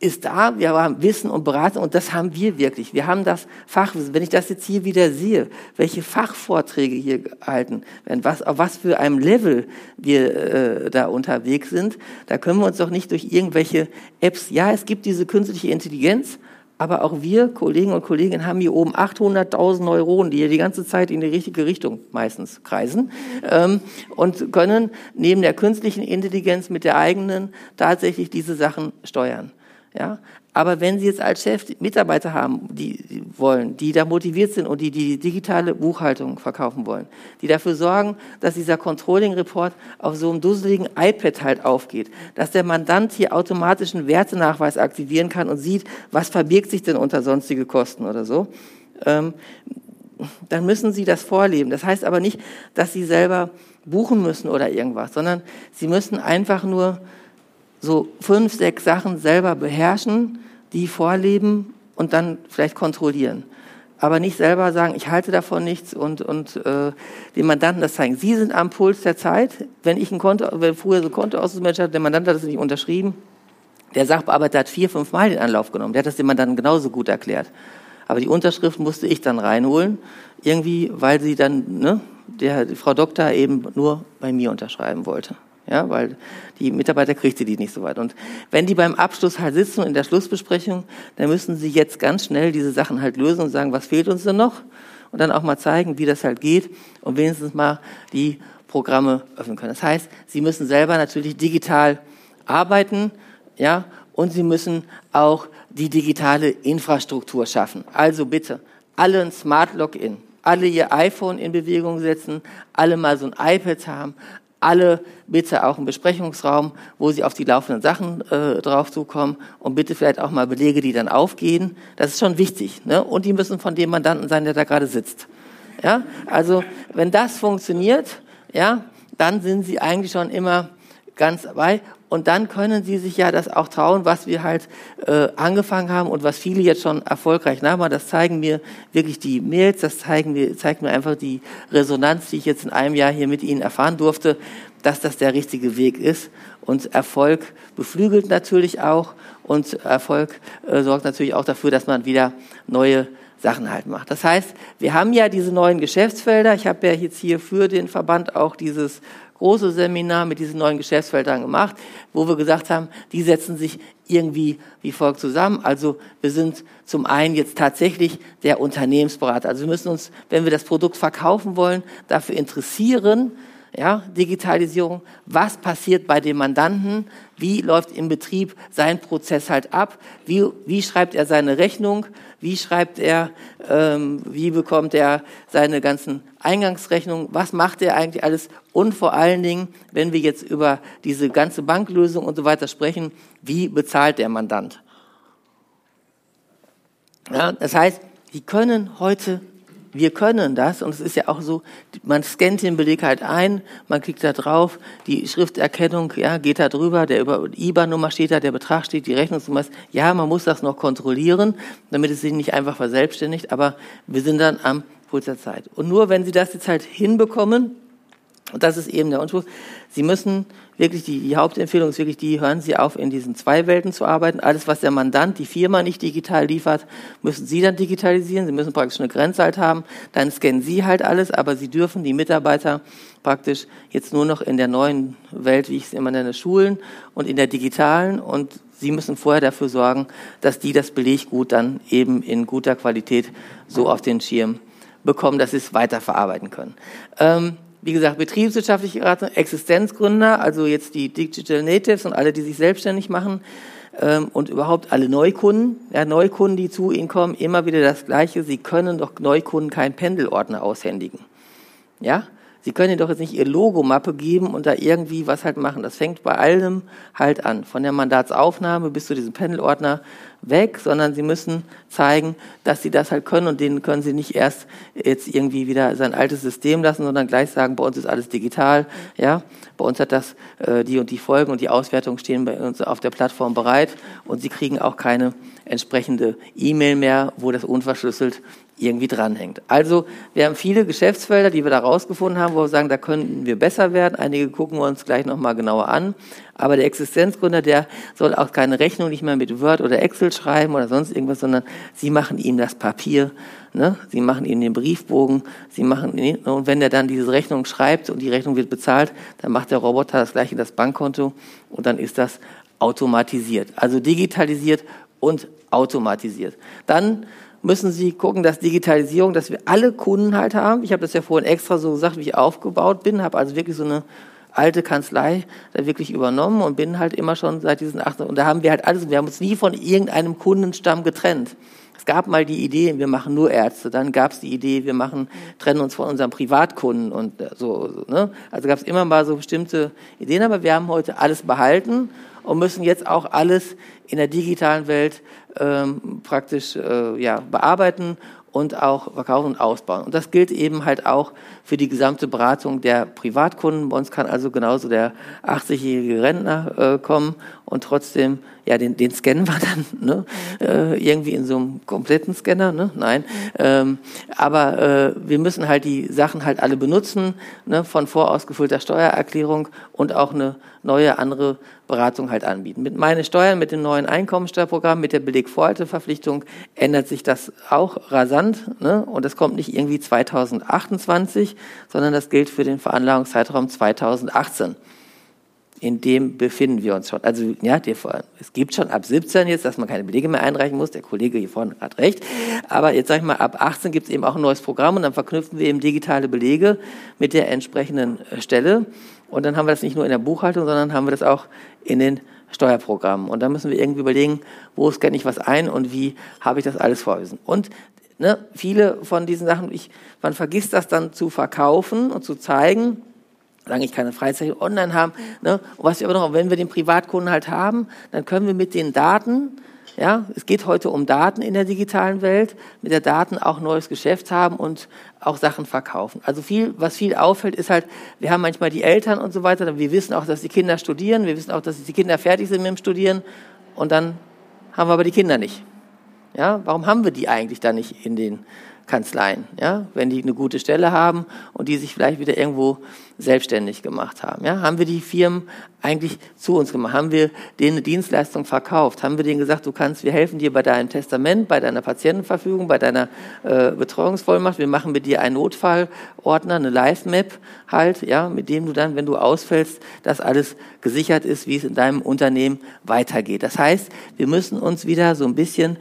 ist da, wir haben Wissen und Beratung und das haben wir wirklich. Wir haben das Fachwissen. Wenn ich das jetzt hier wieder sehe, welche Fachvorträge hier gehalten werden, was, auf was für einem Level wir äh, da unterwegs sind, da können wir uns doch nicht durch irgendwelche Apps, ja, es gibt diese künstliche Intelligenz, aber auch wir, Kollegen und Kolleginnen, haben hier oben 800.000 Neuronen, die hier die ganze Zeit in die richtige Richtung meistens kreisen ähm, und können neben der künstlichen Intelligenz mit der eigenen tatsächlich diese Sachen steuern. Ja? Aber wenn Sie jetzt als Chef Mitarbeiter haben, die, wollen, die da motiviert sind und die die digitale Buchhaltung verkaufen wollen, die dafür sorgen, dass dieser Controlling-Report auf so einem dusseligen iPad halt aufgeht, dass der Mandant hier automatisch einen Wertenachweis aktivieren kann und sieht, was verbirgt sich denn unter sonstige Kosten oder so, ähm, dann müssen Sie das vorleben. Das heißt aber nicht, dass Sie selber buchen müssen oder irgendwas, sondern Sie müssen einfach nur so fünf, sechs Sachen selber beherrschen, die vorleben und dann vielleicht kontrollieren. Aber nicht selber sagen, ich halte davon nichts und, und äh, den Mandanten das zeigen. Sie sind am Puls der Zeit. Wenn ich ein Konto, wenn früher so Konto Kontoauszusmanagement hatte, der Mandant hat das nicht unterschrieben. Der Sachbearbeiter hat vier, fünf Mal den Anlauf genommen. Der hat das dem Mandanten genauso gut erklärt. Aber die Unterschrift musste ich dann reinholen, irgendwie, weil sie dann, ne, der, die Frau Doktor eben nur bei mir unterschreiben wollte ja, weil die Mitarbeiter kriegt sie die nicht so weit. Und wenn die beim Abschluss halt sitzen in der Schlussbesprechung, dann müssen sie jetzt ganz schnell diese Sachen halt lösen und sagen, was fehlt uns denn noch? Und dann auch mal zeigen, wie das halt geht und wenigstens mal die Programme öffnen können. Das heißt, sie müssen selber natürlich digital arbeiten, ja, und sie müssen auch die digitale Infrastruktur schaffen. Also bitte, alle ein Smart Login, alle ihr iPhone in Bewegung setzen, alle mal so ein iPad haben, alle bitte auch einen Besprechungsraum, wo sie auf die laufenden Sachen äh, drauf zukommen und bitte vielleicht auch mal Belege, die dann aufgehen. Das ist schon wichtig. Ne? Und die müssen von dem Mandanten sein, der da gerade sitzt. Ja? Also wenn das funktioniert, ja, dann sind sie eigentlich schon immer ganz dabei. Und dann können sie sich ja das auch trauen, was wir halt äh, angefangen haben und was viele jetzt schon erfolgreich nachmachen. Das zeigen mir wirklich die Mails, das zeigen mir, zeigt mir einfach die Resonanz, die ich jetzt in einem Jahr hier mit Ihnen erfahren durfte, dass das der richtige Weg ist. Und Erfolg beflügelt natürlich auch und Erfolg äh, sorgt natürlich auch dafür, dass man wieder neue Sachen halt macht. Das heißt, wir haben ja diese neuen Geschäftsfelder. Ich habe ja jetzt hier für den Verband auch dieses große Seminar mit diesen neuen Geschäftsfeldern gemacht, wo wir gesagt haben, die setzen sich irgendwie wie folgt zusammen. Also wir sind zum einen jetzt tatsächlich der Unternehmensberater. Also wir müssen uns, wenn wir das Produkt verkaufen wollen, dafür interessieren, Ja, Digitalisierung, was passiert bei dem Mandanten, wie läuft im Betrieb sein Prozess halt ab, wie, wie schreibt er seine Rechnung, wie schreibt er, ähm, wie bekommt er seine ganzen Eingangsrechnungen, was macht er eigentlich alles? Und vor allen Dingen, wenn wir jetzt über diese ganze Banklösung und so weiter sprechen, wie bezahlt der Mandant. Ja, das heißt, Sie können heute wir können das und es ist ja auch so, man scannt den Beleg halt ein, man klickt da drauf, die Schrifterkennung ja, geht da drüber, der über IBAN-Nummer steht da, der Betrag steht, die Rechnungsnummer ist. Ja, man muss das noch kontrollieren, damit es sich nicht einfach verselbstständigt, aber wir sind dann am Puls der Zeit. Und nur wenn Sie das jetzt halt hinbekommen, und das ist eben der Anspruch. Sie müssen wirklich, die, die Hauptempfehlung ist wirklich die, hören Sie auf, in diesen zwei Welten zu arbeiten. Alles, was der Mandant, die Firma nicht digital liefert, müssen Sie dann digitalisieren. Sie müssen praktisch eine Grenze halt haben. Dann scannen Sie halt alles, aber Sie dürfen die Mitarbeiter praktisch jetzt nur noch in der neuen Welt, wie ich es immer nenne, schulen und in der digitalen und Sie müssen vorher dafür sorgen, dass die das Beleggut dann eben in guter Qualität so auf den Schirm bekommen, dass sie es weiterverarbeiten können. Ähm, wie gesagt, betriebswirtschaftliche Beratung, Existenzgründer, also jetzt die Digital Natives und alle, die sich selbstständig machen ähm, und überhaupt alle Neukunden, ja, Neukunden, die zu Ihnen kommen, immer wieder das Gleiche. Sie können doch Neukunden keinen Pendelordner aushändigen. Ja? Sie können ihnen doch jetzt nicht Ihr Logomappe geben und da irgendwie was halt machen. Das fängt bei allem halt an. Von der Mandatsaufnahme bis zu diesem Pendelordner weg, sondern Sie müssen zeigen, dass Sie das halt können und denen können Sie nicht erst jetzt irgendwie wieder sein altes System lassen, sondern gleich sagen, bei uns ist alles digital, ja. Bei uns hat das äh, die und die Folgen und die Auswertungen stehen bei uns auf der Plattform bereit und Sie kriegen auch keine entsprechende E-Mail mehr, wo das unverschlüsselt irgendwie dranhängt. Also wir haben viele Geschäftsfelder, die wir da rausgefunden haben, wo wir sagen, da könnten wir besser werden. Einige gucken wir uns gleich nochmal genauer an. Aber der Existenzgründer, der soll auch keine Rechnung nicht mehr mit Word oder Excel schreiben oder sonst irgendwas, sondern sie machen ihm das Papier, ne? sie machen ihm den Briefbogen, sie machen ihn, und wenn er dann diese Rechnung schreibt und die Rechnung wird bezahlt, dann macht der Roboter das gleiche das Bankkonto und dann ist das automatisiert. Also digitalisiert und automatisiert. Dann müssen Sie gucken, dass Digitalisierung, dass wir alle Kunden halt haben. Ich habe das ja vorhin extra so gesagt, wie ich aufgebaut bin, habe also wirklich so eine alte Kanzlei da wirklich übernommen und bin halt immer schon seit diesen acht und da haben wir halt alles, wir haben uns nie von irgendeinem Kundenstamm getrennt. Es gab mal die Idee, wir machen nur Ärzte. Dann gab es die Idee, wir machen, trennen uns von unseren Privatkunden und so. Ne? Also gab es immer mal so bestimmte Ideen, aber wir haben heute alles behalten und müssen jetzt auch alles in der digitalen Welt ähm, praktisch äh, ja, bearbeiten und auch verkaufen und ausbauen. Und das gilt eben halt auch für die gesamte Beratung der Privatkunden. Bei uns kann also genauso der 80-jährige Rentner äh, kommen und trotzdem, ja, den, den scannen wir dann, ne? Äh, irgendwie in so einem kompletten Scanner, ne? Nein. Ähm, aber äh, wir müssen halt die Sachen halt alle benutzen, ne? von vorausgefüllter Steuererklärung und auch eine neue andere Beratung halt anbieten. Mit meine Steuern, mit dem neuen Einkommensteuerprogramm, mit der Belegvorhalteverpflichtung ändert sich das auch rasant. Ne? Und das kommt nicht irgendwie 2028, sondern das gilt für den Veranlagungszeitraum 2018 in dem befinden wir uns schon. Also ja, es gibt schon ab 17 jetzt, dass man keine Belege mehr einreichen muss. Der Kollege hier vorne hat recht. Aber jetzt sage ich mal, ab 18 gibt es eben auch ein neues Programm und dann verknüpfen wir eben digitale Belege mit der entsprechenden äh, Stelle. Und dann haben wir das nicht nur in der Buchhaltung, sondern haben wir das auch in den Steuerprogrammen. Und da müssen wir irgendwie überlegen, wo scanne ich was ein und wie habe ich das alles vorwiesen. Und ne, viele von diesen Sachen, ich, man vergisst das dann zu verkaufen und zu zeigen solange ich keine Freizeit online haben. Ne? Und was wir aber noch, wenn wir den Privatkunden halt haben, dann können wir mit den Daten, ja, es geht heute um Daten in der digitalen Welt, mit der Daten auch neues Geschäft haben und auch Sachen verkaufen. Also viel, was viel auffällt, ist halt, wir haben manchmal die Eltern und so weiter, wir wissen auch, dass die Kinder studieren, wir wissen auch, dass die Kinder fertig sind mit dem Studieren und dann haben wir aber die Kinder nicht. Ja, warum haben wir die eigentlich da nicht in den Kanzleien, ja, wenn die eine gute Stelle haben und die sich vielleicht wieder irgendwo selbstständig gemacht haben. Ja, haben wir die Firmen eigentlich zu uns gemacht? Haben wir denen eine Dienstleistung verkauft? Haben wir denen gesagt, du kannst, wir helfen dir bei deinem Testament, bei deiner Patientenverfügung, bei deiner äh, Betreuungsvollmacht. Wir machen mit dir einen Notfallordner, eine Live-Map halt, ja, mit dem du dann, wenn du ausfällst, dass alles gesichert ist, wie es in deinem Unternehmen weitergeht. Das heißt, wir müssen uns wieder so ein bisschen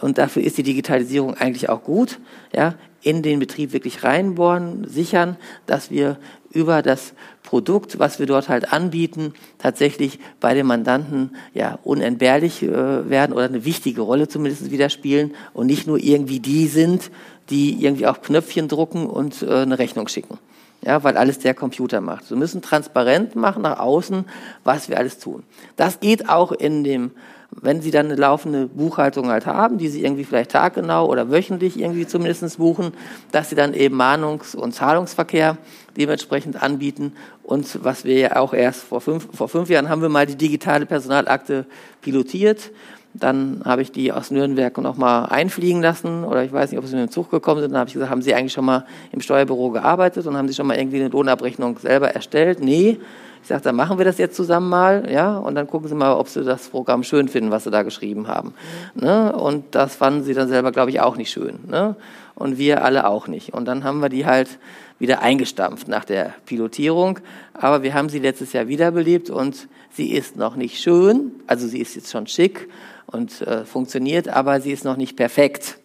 und dafür ist die Digitalisierung eigentlich auch gut, ja, in den Betrieb wirklich reinbohren, sichern, dass wir über das Produkt, was wir dort halt anbieten, tatsächlich bei den Mandanten ja unentbehrlich äh, werden oder eine wichtige Rolle zumindest wieder spielen und nicht nur irgendwie die sind, die irgendwie auf Knöpfchen drucken und äh, eine Rechnung schicken. Ja, weil alles der Computer macht. Wir müssen transparent machen nach außen, was wir alles tun. Das geht auch in dem wenn Sie dann eine laufende Buchhaltung halt haben, die Sie irgendwie vielleicht taggenau oder wöchentlich irgendwie zumindest buchen, dass Sie dann eben Mahnungs- und Zahlungsverkehr dementsprechend anbieten. Und was wir ja auch erst vor fünf, vor fünf Jahren haben wir mal die digitale Personalakte pilotiert. Dann habe ich die aus Nürnberg nochmal einfliegen lassen oder ich weiß nicht, ob sie mit dem Zug gekommen sind. Dann habe ich gesagt, haben Sie eigentlich schon mal im Steuerbüro gearbeitet und haben Sie schon mal irgendwie eine Lohnabrechnung selber erstellt? Nee. Ich sage, dann machen wir das jetzt zusammen mal, ja, und dann gucken Sie mal, ob Sie das Programm schön finden, was Sie da geschrieben haben. Ne? Und das fanden Sie dann selber, glaube ich, auch nicht schön. Ne? Und wir alle auch nicht. Und dann haben wir die halt wieder eingestampft nach der Pilotierung. Aber wir haben sie letztes Jahr wiederbelebt und sie ist noch nicht schön. Also sie ist jetzt schon schick und äh, funktioniert, aber sie ist noch nicht perfekt.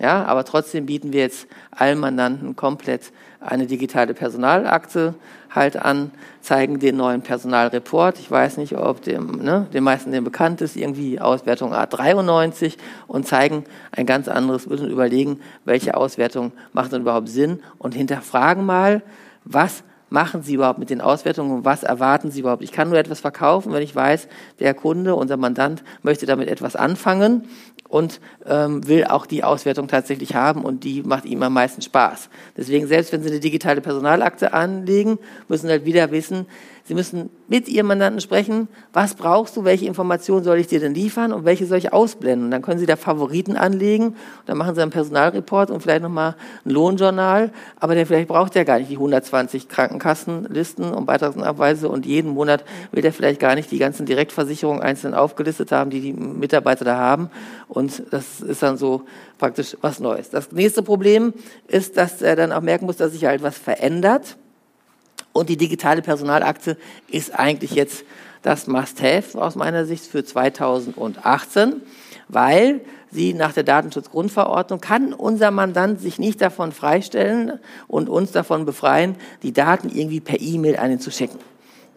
Ja, aber trotzdem bieten wir jetzt allen Mandanten komplett eine digitale Personalakte halt an, zeigen den neuen Personalreport. Ich weiß nicht, ob dem, ne, den meisten dem bekannt ist, irgendwie Auswertung A93 und zeigen ein ganz anderes Bild und überlegen, welche Auswertung macht denn überhaupt Sinn und hinterfragen mal, was machen Sie überhaupt mit den Auswertungen und was erwarten Sie überhaupt? Ich kann nur etwas verkaufen, wenn ich weiß, der Kunde, unser Mandant möchte damit etwas anfangen und ähm, will auch die Auswertung tatsächlich haben und die macht ihm am meisten Spaß. Deswegen, selbst wenn Sie eine digitale Personalakte anlegen, müssen Sie halt wieder wissen, Sie müssen mit Ihrem Mandanten sprechen, was brauchst du, welche Informationen soll ich dir denn liefern und welche soll ich ausblenden. Und dann können Sie da Favoriten anlegen, und dann machen Sie einen Personalreport und vielleicht nochmal ein Lohnjournal, aber der vielleicht braucht ja gar nicht die 120 Krankenkassenlisten und Beitragsnachweise und jeden Monat will der vielleicht gar nicht die ganzen Direktversicherungen einzeln aufgelistet haben, die die Mitarbeiter da haben. Und das ist dann so praktisch was Neues. Das nächste Problem ist, dass er dann auch merken muss, dass sich halt was verändert. Und die digitale Personalakte ist eigentlich jetzt das Must-Have aus meiner Sicht für 2018, weil sie nach der Datenschutzgrundverordnung kann unser Mandant sich nicht davon freistellen und uns davon befreien, die Daten irgendwie per E-Mail ihn zu schicken.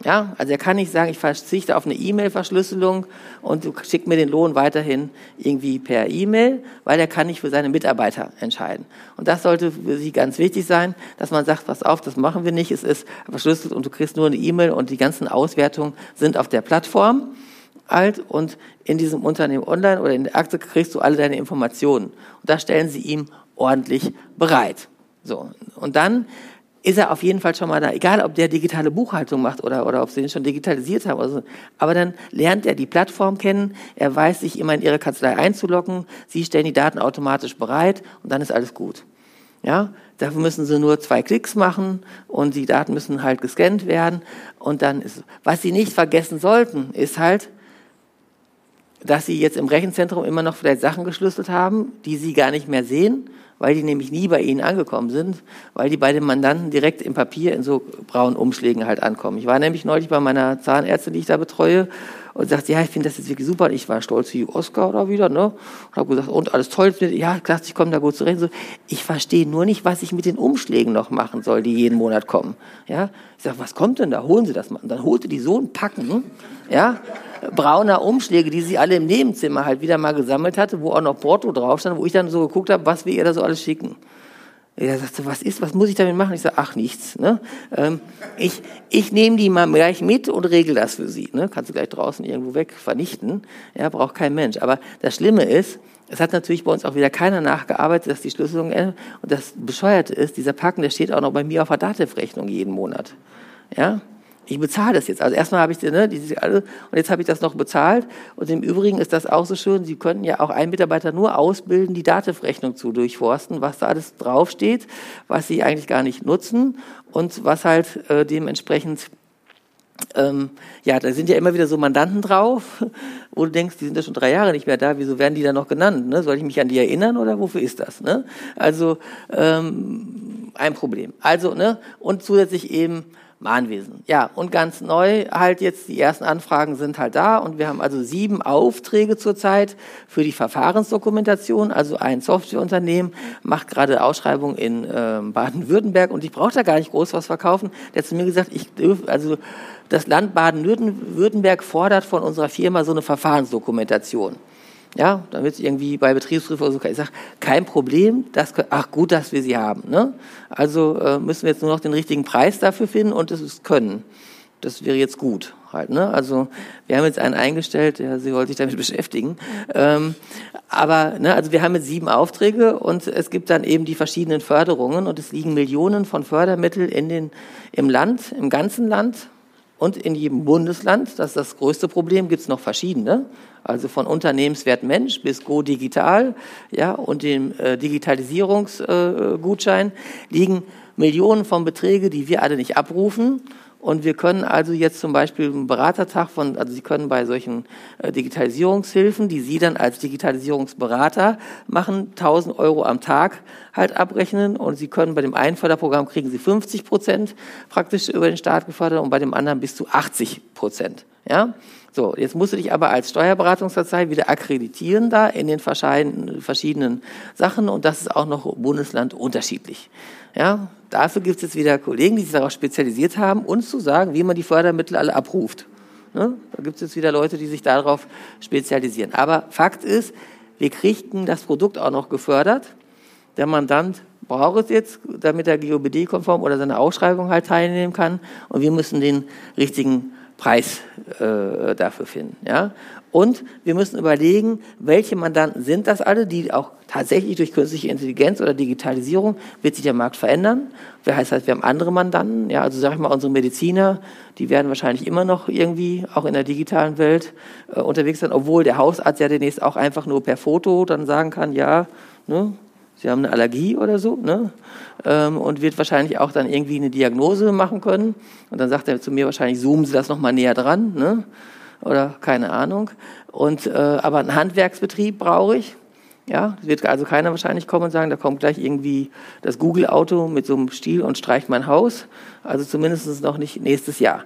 Ja, also er kann nicht sagen, ich verzichte auf eine E-Mail-Verschlüsselung und du schickst mir den Lohn weiterhin irgendwie per E-Mail, weil er kann nicht für seine Mitarbeiter entscheiden. Und das sollte für Sie ganz wichtig sein, dass man sagt, pass auf, das machen wir nicht, es ist verschlüsselt und du kriegst nur eine E-Mail und die ganzen Auswertungen sind auf der Plattform alt und in diesem Unternehmen online oder in der Akte kriegst du alle deine Informationen. Und da stellen Sie ihm ordentlich bereit. So. Und dann ist er auf jeden Fall schon mal da, egal ob der digitale Buchhaltung macht oder, oder ob sie den schon digitalisiert haben. Oder so. Aber dann lernt er die Plattform kennen, er weiß sich immer in ihre Kanzlei einzuloggen, sie stellen die Daten automatisch bereit und dann ist alles gut. Ja, dafür müssen sie nur zwei Klicks machen und die Daten müssen halt gescannt werden und dann ist, was sie nicht vergessen sollten, ist halt, dass sie jetzt im Rechenzentrum immer noch vielleicht Sachen geschlüsselt haben, die sie gar nicht mehr sehen weil die nämlich nie bei Ihnen angekommen sind, weil die bei den Mandanten direkt im Papier in so braunen Umschlägen halt ankommen. Ich war nämlich neulich bei meiner Zahnärztin, die ich da betreue, und sagte, ja, ich finde das jetzt wirklich super. Und ich war stolz wie Oscar oder wieder, ne? Und habe gesagt, und alles toll. Ja, klasse, ich komme da gut zurecht. So, ich verstehe nur nicht, was ich mit den Umschlägen noch machen soll, die jeden Monat kommen. Ja? Ich sage, was kommt denn da? Holen Sie das mal. Und dann holte die so ein Packen, ja? Brauner Umschläge, die sie alle im Nebenzimmer halt wieder mal gesammelt hatte, wo auch noch Porto drauf stand, wo ich dann so geguckt habe, was wir ihr da so alles schicken. Er sagte, was ist, was muss ich damit machen? Ich sage, ach nichts. Ne? Ähm, ich ich nehme die mal gleich mit und regel das für Sie. Ne? Kannst du gleich draußen irgendwo weg vernichten. Ja, braucht kein Mensch. Aber das Schlimme ist, es hat natürlich bei uns auch wieder keiner nachgearbeitet, dass die Schlüsselung und das Bescheuerte ist, dieser Packen, der steht auch noch bei mir auf der Dativ-Rechnung jeden Monat. Ja, ich bezahle das jetzt. Also erstmal habe ich ne, diese alle und jetzt habe ich das noch bezahlt. Und im Übrigen ist das auch so schön. Sie könnten ja auch einen Mitarbeiter nur ausbilden, die Dativ-Rechnung zu durchforsten, was da alles draufsteht, was sie eigentlich gar nicht nutzen und was halt äh, dementsprechend ähm, ja, da sind ja immer wieder so Mandanten drauf, wo du denkst, die sind ja schon drei Jahre nicht mehr da, wieso werden die dann noch genannt? Ne? Soll ich mich an die erinnern oder wofür ist das? Ne? Also ähm, ein Problem. Also, ne, und zusätzlich eben Mahnwesen. Ja, und ganz neu halt jetzt, die ersten Anfragen sind halt da und wir haben also sieben Aufträge zurzeit für die Verfahrensdokumentation. Also ein Softwareunternehmen macht gerade Ausschreibung in äh, Baden-Württemberg und ich brauche da gar nicht groß was verkaufen. Der hat zu mir gesagt, ich dürfe, also das Land Baden-Württemberg fordert von unserer Firma so eine Verfahrensdokumentation. Ja, damit irgendwie bei Betriebsprüfung oder so, ich sage, kein Problem, das, ach gut, dass wir sie haben. Ne? Also äh, müssen wir jetzt nur noch den richtigen Preis dafür finden und es können. Das wäre jetzt gut halt. Ne? Also wir haben jetzt einen eingestellt, der sie wollte sich damit beschäftigen. Ähm, aber ne, also wir haben jetzt sieben Aufträge und es gibt dann eben die verschiedenen Förderungen und es liegen Millionen von Fördermitteln in den, im Land, im ganzen Land und in jedem Bundesland, das ist das größte Problem, gibt es noch verschiedene. Also von Unternehmenswert Mensch bis Go Digital, ja, und dem äh, Digitalisierungsgutschein äh, liegen Millionen von Beträge, die wir alle nicht abrufen. Und wir können also jetzt zum Beispiel einen Beratertag von, also Sie können bei solchen äh, Digitalisierungshilfen, die Sie dann als Digitalisierungsberater machen, 1000 Euro am Tag halt abrechnen. Und Sie können bei dem einen Förderprogramm kriegen Sie 50 Prozent praktisch über den Staat gefördert und bei dem anderen bis zu 80 Prozent. Ja? So, jetzt musst du dich aber als Steuerberatungsdatei wieder akkreditieren da in den verschiedenen Sachen und das ist auch noch Bundesland unterschiedlich. Ja, dafür gibt es jetzt wieder Kollegen, die sich darauf spezialisiert haben, uns zu sagen, wie man die Fördermittel alle abruft. Ne? Da gibt es jetzt wieder Leute, die sich darauf spezialisieren. Aber Fakt ist, wir kriegten das Produkt auch noch gefördert. Der Mandant braucht es jetzt, damit er GOBD-konform oder seine Ausschreibung halt teilnehmen kann. Und wir müssen den richtigen Preis äh, dafür finden. Ja? Und wir müssen überlegen, welche Mandanten sind das alle, die auch tatsächlich durch künstliche Intelligenz oder Digitalisierung wird sich der Markt verändern. Das heißt, halt, wir haben andere Mandanten, ja, also sage ich mal, unsere Mediziner, die werden wahrscheinlich immer noch irgendwie auch in der digitalen Welt äh, unterwegs sein, obwohl der Hausarzt ja demnächst auch einfach nur per Foto dann sagen kann, ja, ne, Sie haben eine Allergie oder so, ne? Ähm, und wird wahrscheinlich auch dann irgendwie eine Diagnose machen können. Und dann sagt er zu mir wahrscheinlich, zoomen Sie das nochmal näher dran, ne? Oder keine Ahnung. Und, äh, aber einen Handwerksbetrieb brauche ich. Ja, wird also keiner wahrscheinlich kommen und sagen, da kommt gleich irgendwie das Google-Auto mit so einem Stiel und streicht mein Haus. Also zumindest noch nicht nächstes Jahr.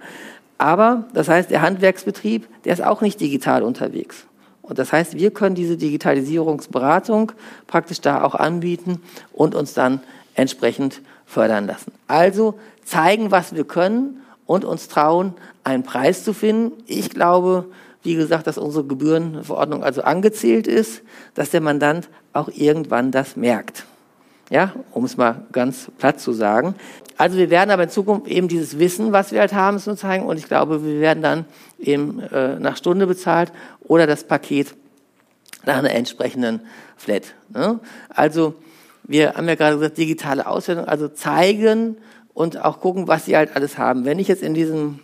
Aber das heißt, der Handwerksbetrieb, der ist auch nicht digital unterwegs. Und das heißt, wir können diese Digitalisierungsberatung praktisch da auch anbieten und uns dann entsprechend fördern lassen. Also zeigen, was wir können und uns trauen, einen Preis zu finden. Ich glaube, wie gesagt, dass unsere Gebührenverordnung also angezählt ist, dass der Mandant auch irgendwann das merkt. Ja, um es mal ganz platt zu sagen. Also wir werden aber in Zukunft eben dieses Wissen, was wir halt haben, zu zeigen. Und ich glaube, wir werden dann eben äh, nach Stunde bezahlt oder das Paket nach einer entsprechenden Flat. Ne? Also wir haben ja gerade gesagt, digitale Auswertung, also zeigen, und auch gucken, was sie halt alles haben. Wenn ich jetzt in diesen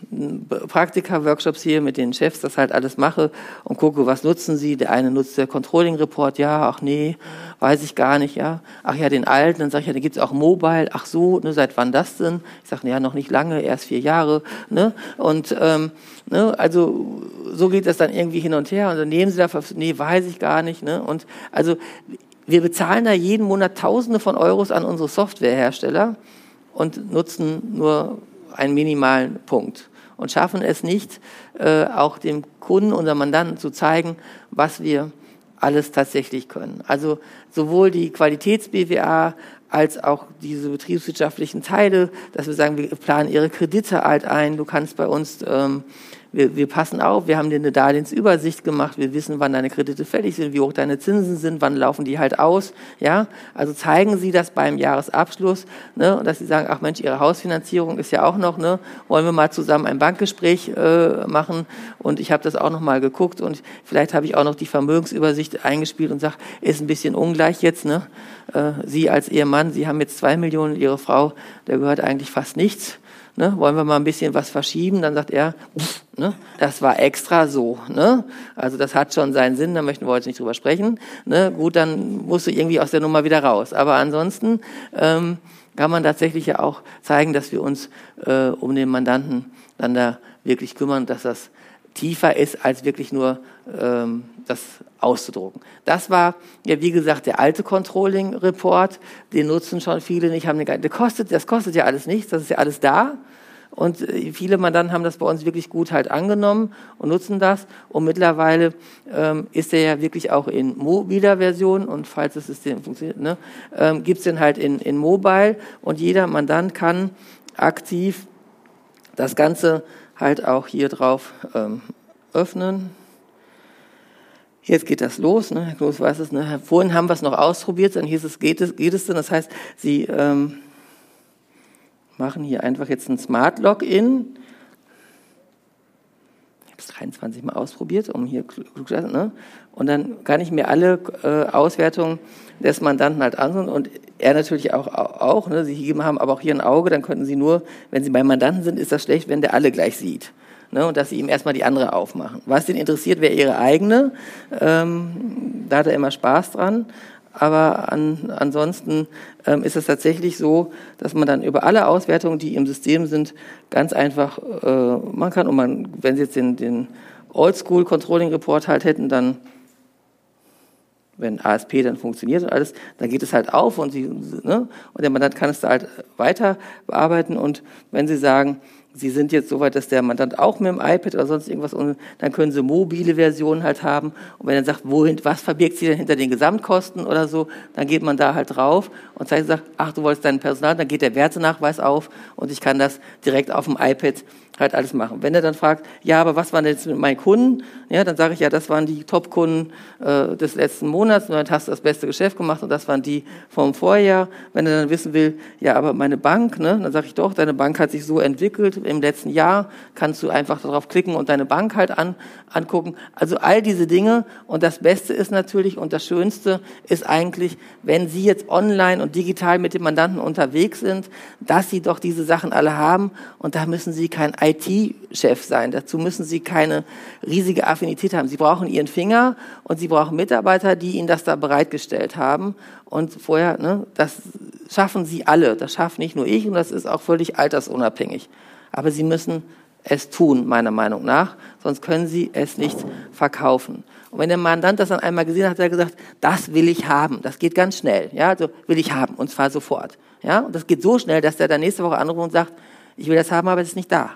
Praktika-Workshops hier mit den Chefs das halt alles mache und gucke, was nutzen sie, der eine nutzt der Controlling-Report, ja, ach nee, weiß ich gar nicht, ja, ach ja, den alten, dann sage ich ja, da gibt's auch Mobile, ach so, ne, seit wann das denn? Ich sage, ja, noch nicht lange, erst vier Jahre, ne, und ähm, ne, also so geht das dann irgendwie hin und her und dann nehmen sie da, nee, weiß ich gar nicht, ne, und also wir bezahlen da jeden Monat Tausende von Euros an unsere Softwarehersteller, und nutzen nur einen minimalen Punkt und schaffen es nicht, äh, auch dem Kunden, unserem Mandanten zu zeigen, was wir alles tatsächlich können. Also sowohl die Qualitäts-BWA als auch diese betriebswirtschaftlichen Teile, dass wir sagen, wir planen ihre Kredite halt ein. Du kannst bei uns ähm, wir, wir passen auf, wir haben dir eine Darlehensübersicht gemacht, wir wissen, wann deine Kredite fällig sind, wie hoch deine Zinsen sind, wann laufen die halt aus, ja, also zeigen Sie das beim Jahresabschluss, ne, dass Sie sagen, ach Mensch, Ihre Hausfinanzierung ist ja auch noch, ne, wollen wir mal zusammen ein Bankgespräch äh, machen? Und ich habe das auch noch mal geguckt und vielleicht habe ich auch noch die Vermögensübersicht eingespielt und sage, ist ein bisschen ungleich jetzt, ne, äh, Sie als Ehemann, Sie haben jetzt zwei Millionen, Ihre Frau, der gehört eigentlich fast nichts, ne, wollen wir mal ein bisschen was verschieben? Dann sagt er, pff, ne, das war extra so. Ne? Also das hat schon seinen Sinn, da möchten wir heute nicht drüber sprechen. Ne? Gut, dann musst du irgendwie aus der Nummer wieder raus. Aber ansonsten ähm, kann man tatsächlich ja auch zeigen, dass wir uns äh, um den Mandanten dann da wirklich kümmern, dass das tiefer ist, als wirklich nur ähm, das auszudrucken. Das war ja wie gesagt der alte Controlling Report, den nutzen schon viele nicht, haben eine, der kostet, das kostet ja alles nichts, das ist ja alles da Und äh, viele Mandanten haben das bei uns wirklich gut halt angenommen und nutzen das. Und mittlerweile ähm, ist der ja wirklich auch in mobiler Version und falls das System funktioniert, ne, ähm, gibt den halt in, in Mobile und jeder Mandant kann aktiv das Ganze halt auch hier drauf ähm, öffnen. Jetzt geht das los, ne? Herr Kloß weiß es. Ne? Vorhin haben wir es noch ausprobiert, dann hieß es, geht es, geht es denn? Das heißt, Sie ähm, machen hier einfach jetzt ein Smart Login. Ich habe es 23 Mal ausprobiert, um hier ne? und dann kann ich mir alle äh, Auswertungen des Mandanten halt anschauen und er natürlich auch. auch ne? Sie haben aber auch hier ein Auge, dann könnten Sie nur, wenn Sie beim Mandanten sind, ist das schlecht, wenn der alle gleich sieht. Ne, und dass sie ihm erstmal die andere aufmachen. Was den interessiert, wäre ihre eigene. Ähm, da hat er immer Spaß dran. Aber an, ansonsten ähm, ist es tatsächlich so, dass man dann über alle Auswertungen, die im System sind, ganz einfach äh, machen kann. Und man, wenn Sie jetzt den, den Oldschool Controlling Report halt hätten, dann wenn ASP dann funktioniert und alles, dann geht es halt auf und sie, ne, und der Mandant kann es da halt weiter bearbeiten und wenn Sie sagen, Sie sind jetzt so weit, dass der Mandant auch mit dem iPad oder sonst irgendwas, dann können Sie mobile Versionen halt haben. Und wenn er sagt, wohin, was verbirgt sich denn hinter den Gesamtkosten oder so, dann geht man da halt drauf und sagt, ach, du wolltest dein Personal, dann geht der Wertenachweis auf und ich kann das direkt auf dem iPad halt alles machen. Wenn er dann fragt, ja, aber was waren denn jetzt mit meinen Kunden? Ja, dann sage ich, ja, das waren die Top-Kunden äh, des letzten Monats und dann hast du das beste Geschäft gemacht und das waren die vom Vorjahr. Wenn er dann wissen will, ja, aber meine Bank, ne, dann sage ich doch, deine Bank hat sich so entwickelt im letzten Jahr, kannst du einfach darauf klicken und deine Bank halt an, angucken. Also all diese Dinge und das Beste ist natürlich und das Schönste ist eigentlich, wenn Sie jetzt online und digital mit dem Mandanten unterwegs sind, dass Sie doch diese Sachen alle haben und da müssen Sie kein IT-Chef sein. Dazu müssen Sie keine riesige Affinität haben. Sie brauchen Ihren Finger und Sie brauchen Mitarbeiter, die Ihnen das da bereitgestellt haben. Und vorher, ne, das schaffen Sie alle. Das schafft nicht nur ich und das ist auch völlig altersunabhängig. Aber Sie müssen es tun, meiner Meinung nach, sonst können Sie es nicht verkaufen. Und wenn der Mandant das dann einmal gesehen hat, hat er gesagt, das will ich haben. Das geht ganz schnell. Ja, also will ich haben und zwar sofort. Ja, und das geht so schnell, dass der dann nächste Woche anruft und sagt, ich will das haben, aber es ist nicht da.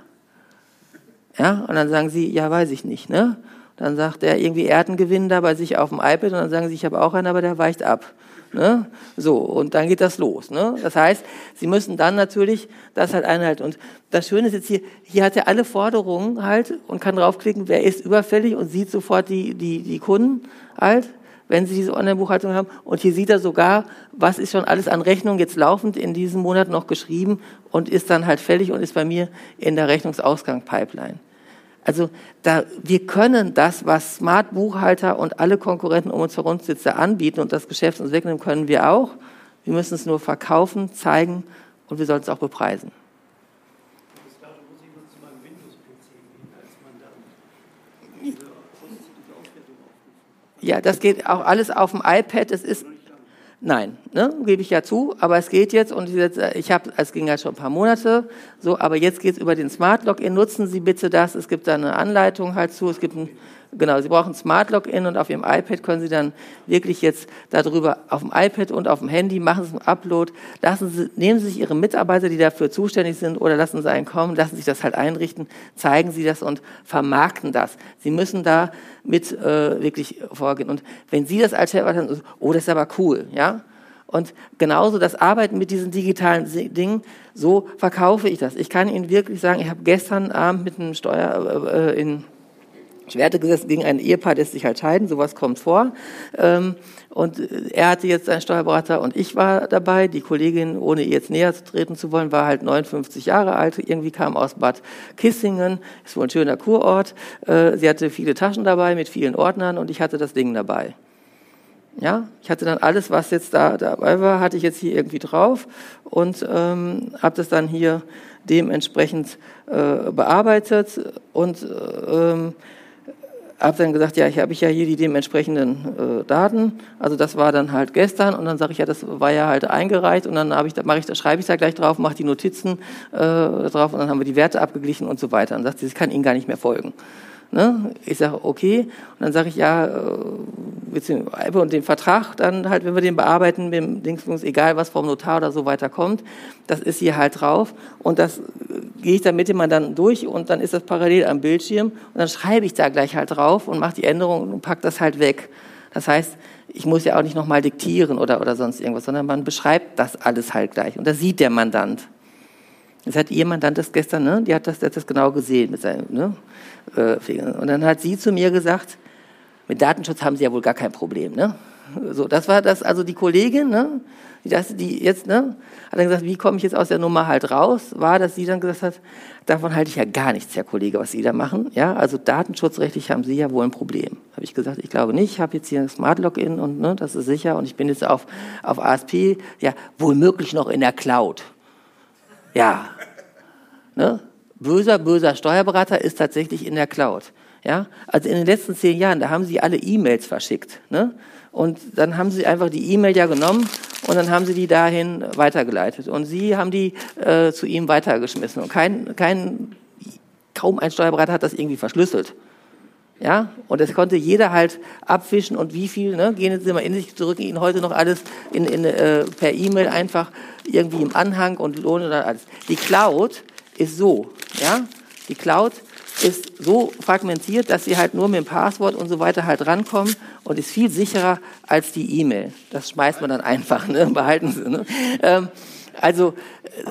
Ja, und dann sagen sie, ja, weiß ich nicht, ne? Dann sagt er irgendwie, er hat einen Gewinn da bei sich auf dem iPad und dann sagen sie, ich habe auch einen, aber der weicht ab. Ne? So, und dann geht das los. Ne? Das heißt, sie müssen dann natürlich das halt einhalten. Und das Schöne ist jetzt hier, hier hat er alle Forderungen halt und kann draufklicken, wer ist überfällig und sieht sofort die, die, die Kunden halt wenn Sie diese Online-Buchhaltung haben. Und hier sieht er sogar, was ist schon alles an Rechnung jetzt laufend in diesem Monat noch geschrieben und ist dann halt fällig und ist bei mir in der Rechnungsausgang-Pipeline. Also da, wir können das, was Smart Buchhalter und alle Konkurrenten um uns herum sitzen, anbieten und das Geschäft uns wegnehmen, können wir auch. Wir müssen es nur verkaufen, zeigen und wir sollten es auch bepreisen. Ja, das geht auch alles auf dem iPad. Es ist Nein, ne, gebe ich ja zu, aber es geht jetzt und ich habe, es ging ja schon ein paar Monate, so, aber jetzt geht es über den Smart Login. Nutzen Sie bitte das. Es gibt da eine Anleitung halt zu. Es gibt ein Genau, Sie brauchen Smart Login und auf Ihrem iPad können Sie dann wirklich jetzt darüber auf dem iPad und auf dem Handy machen Sie einen Upload. Lassen Sie, nehmen Sie sich Ihre Mitarbeiter, die dafür zuständig sind, oder lassen Sie einen kommen, lassen Sie sich das halt einrichten, zeigen Sie das und vermarkten das. Sie müssen da mit äh, wirklich vorgehen. Und wenn Sie das als Chef haben, oh, das ist aber cool, ja. Und genauso das Arbeiten mit diesen digitalen Dingen, so verkaufe ich das. Ich kann Ihnen wirklich sagen, ich habe gestern Abend mit einem Steuer äh, äh in Schwerte gesetzt gegen ein Ehepaar, das sich halt scheiden, sowas kommt vor. Ähm, und er hatte jetzt einen Steuerberater und ich war dabei. Die Kollegin, ohne ihr jetzt näher treten zu wollen, war halt 59 Jahre alt, irgendwie kam aus Bad Kissingen, ist wohl ein schöner Kurort. Äh, sie hatte viele Taschen dabei mit vielen Ordnern und ich hatte das Ding dabei. Ja, ich hatte dann alles, was jetzt da dabei war, hatte ich jetzt hier irgendwie drauf und ähm, habe das dann hier dementsprechend äh, bearbeitet und ähm, habe dann gesagt, ja, ich habe ich ja hier die dementsprechenden äh, Daten. Also das war dann halt gestern und dann sage ich, ja, das war ja halt eingereicht und dann habe ich, mache ich, schreibe ich da gleich drauf, mache die Notizen äh, drauf und dann haben wir die Werte abgeglichen und so weiter. Und sagt sie, ich kann Ihnen gar nicht mehr folgen. Ne? Ich sage, okay. Und dann sage ich, ja, äh, und den Vertrag dann halt, wenn wir den bearbeiten, mit dem Dingsbums, egal was vom Notar oder so weiter kommt, das ist hier halt drauf. Und das gehe ich da mit dem Mandanten durch und dann ist das parallel am Bildschirm und dann schreibe ich da gleich halt drauf und mache die Änderung und pack das halt weg. Das heißt, ich muss ja auch nicht nochmal diktieren oder, oder sonst irgendwas, sondern man beschreibt das alles halt gleich. Und das sieht der Mandant. Das hat ihr Mandant das gestern, ne? Die hat das, hat das genau gesehen mit seinem, ne? Äh, und dann hat sie zu mir gesagt, mit Datenschutz haben Sie ja wohl gar kein Problem, ne? So, das war das, also die Kollegin, ne? Die, das, die jetzt, ne? Hat dann gesagt, wie komme ich jetzt aus der Nummer halt raus? War, dass sie dann gesagt hat, davon halte ich ja gar nichts, Herr Kollege, was Sie da machen. Ja, also datenschutzrechtlich haben Sie ja wohl ein Problem. Habe ich gesagt, ich glaube nicht. Ich habe jetzt hier ein Smart Login und ne, das ist sicher und ich bin jetzt auf auf ASP, ja, wohl möglich noch in der Cloud. Ja, ne? Böser, böser Steuerberater ist tatsächlich in der Cloud. Ja, also in den letzten zehn Jahren, da haben sie alle E-Mails verschickt. Ne? Und dann haben sie einfach die E-Mail ja genommen und dann haben sie die dahin weitergeleitet. Und sie haben die äh, zu ihm weitergeschmissen. Und kein, kein, kaum ein Steuerberater hat das irgendwie verschlüsselt. Ja, und das konnte jeder halt abwischen und wie viel, ne, gehen jetzt immer in sich zurück, ihnen heute noch alles in, in, äh, per E-Mail einfach irgendwie im Anhang und lohnen oder alles. Die Cloud ist so, ja, die Cloud ist so fragmentiert, dass sie halt nur mit dem Passwort und so weiter halt rankommen und ist viel sicherer als die E-Mail. Das schmeißt man dann einfach, ne? behalten Sie. Ne? Ähm, also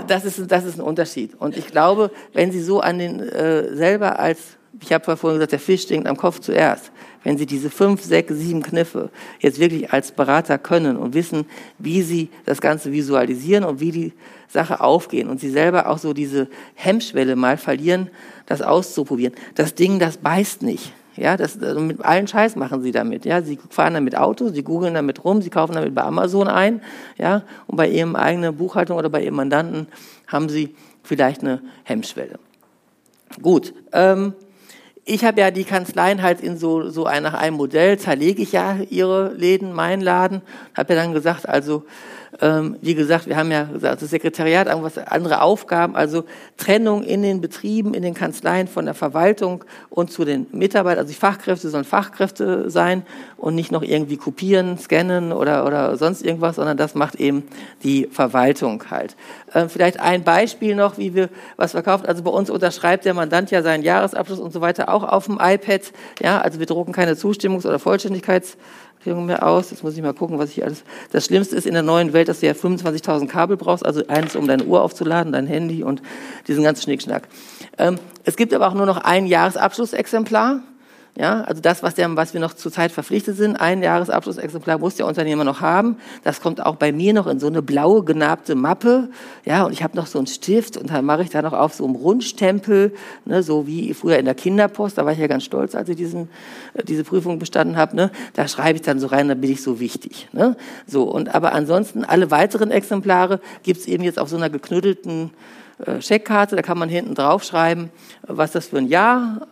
das ist, das ist ein Unterschied. Und ich glaube, wenn Sie so an den äh, selber als, ich habe vorhin gesagt, der Fisch stinkt am Kopf zuerst, wenn Sie diese fünf, sechs, sieben Kniffe jetzt wirklich als Berater können und wissen, wie Sie das Ganze visualisieren und wie die Sache aufgehen und Sie selber auch so diese Hemmschwelle mal verlieren, das auszuprobieren. Das Ding, das beißt nicht. Ja, das, also mit allen Scheiß machen sie damit. Ja, sie fahren damit Auto, sie googeln damit rum, sie kaufen damit bei Amazon ein. Ja, und bei ihrem eigenen Buchhaltung oder bei ihrem Mandanten haben sie vielleicht eine Hemmschwelle. Gut. Ähm, ich habe ja die Kanzleien halt in so, so ein, nach einem Modell, zerlege ich ja ihre Läden, meinen Laden, habe ja dann gesagt, also ähm, wie gesagt, wir haben ja gesagt, das Sekretariat irgendwas andere Aufgaben, also Trennung in den Betrieben, in den Kanzleien von der Verwaltung und zu den Mitarbeitern. Also die Fachkräfte sollen Fachkräfte sein und nicht noch irgendwie kopieren, scannen oder, oder sonst irgendwas, sondern das macht eben die Verwaltung halt. Ähm, vielleicht ein Beispiel noch, wie wir was verkaufen. Also bei uns unterschreibt der Mandant ja seinen Jahresabschluss und so weiter auch auf dem iPad. Ja, also wir drucken keine Zustimmungs- oder Vollständigkeits mehr aus. Jetzt muss ich mal gucken, was ich alles. Das Schlimmste ist in der neuen Welt, dass du ja 25.000 Kabel brauchst, also eins, um deine Uhr aufzuladen, dein Handy und diesen ganzen Schnickschnack. Ähm, es gibt aber auch nur noch ein Jahresabschlussexemplar. Ja, also das, was, der, was wir noch zurzeit verpflichtet sind, ein Jahresabschlussexemplar muss der Unternehmer noch haben. Das kommt auch bei mir noch in so eine blaue genabte Mappe. Ja, und ich habe noch so einen Stift und dann mache ich da noch auf so einem Rundstempel, ne, so wie früher in der Kinderpost. Da war ich ja ganz stolz, als ich diesen, äh, diese Prüfung bestanden habe. Ne, da schreibe ich dann so rein, da bin ich so wichtig. Ne, so und aber ansonsten alle weiteren Exemplare gibt's eben jetzt auf so einer geknüttelten äh, Scheckkarte. Da kann man hinten draufschreiben, was das für ein Jahr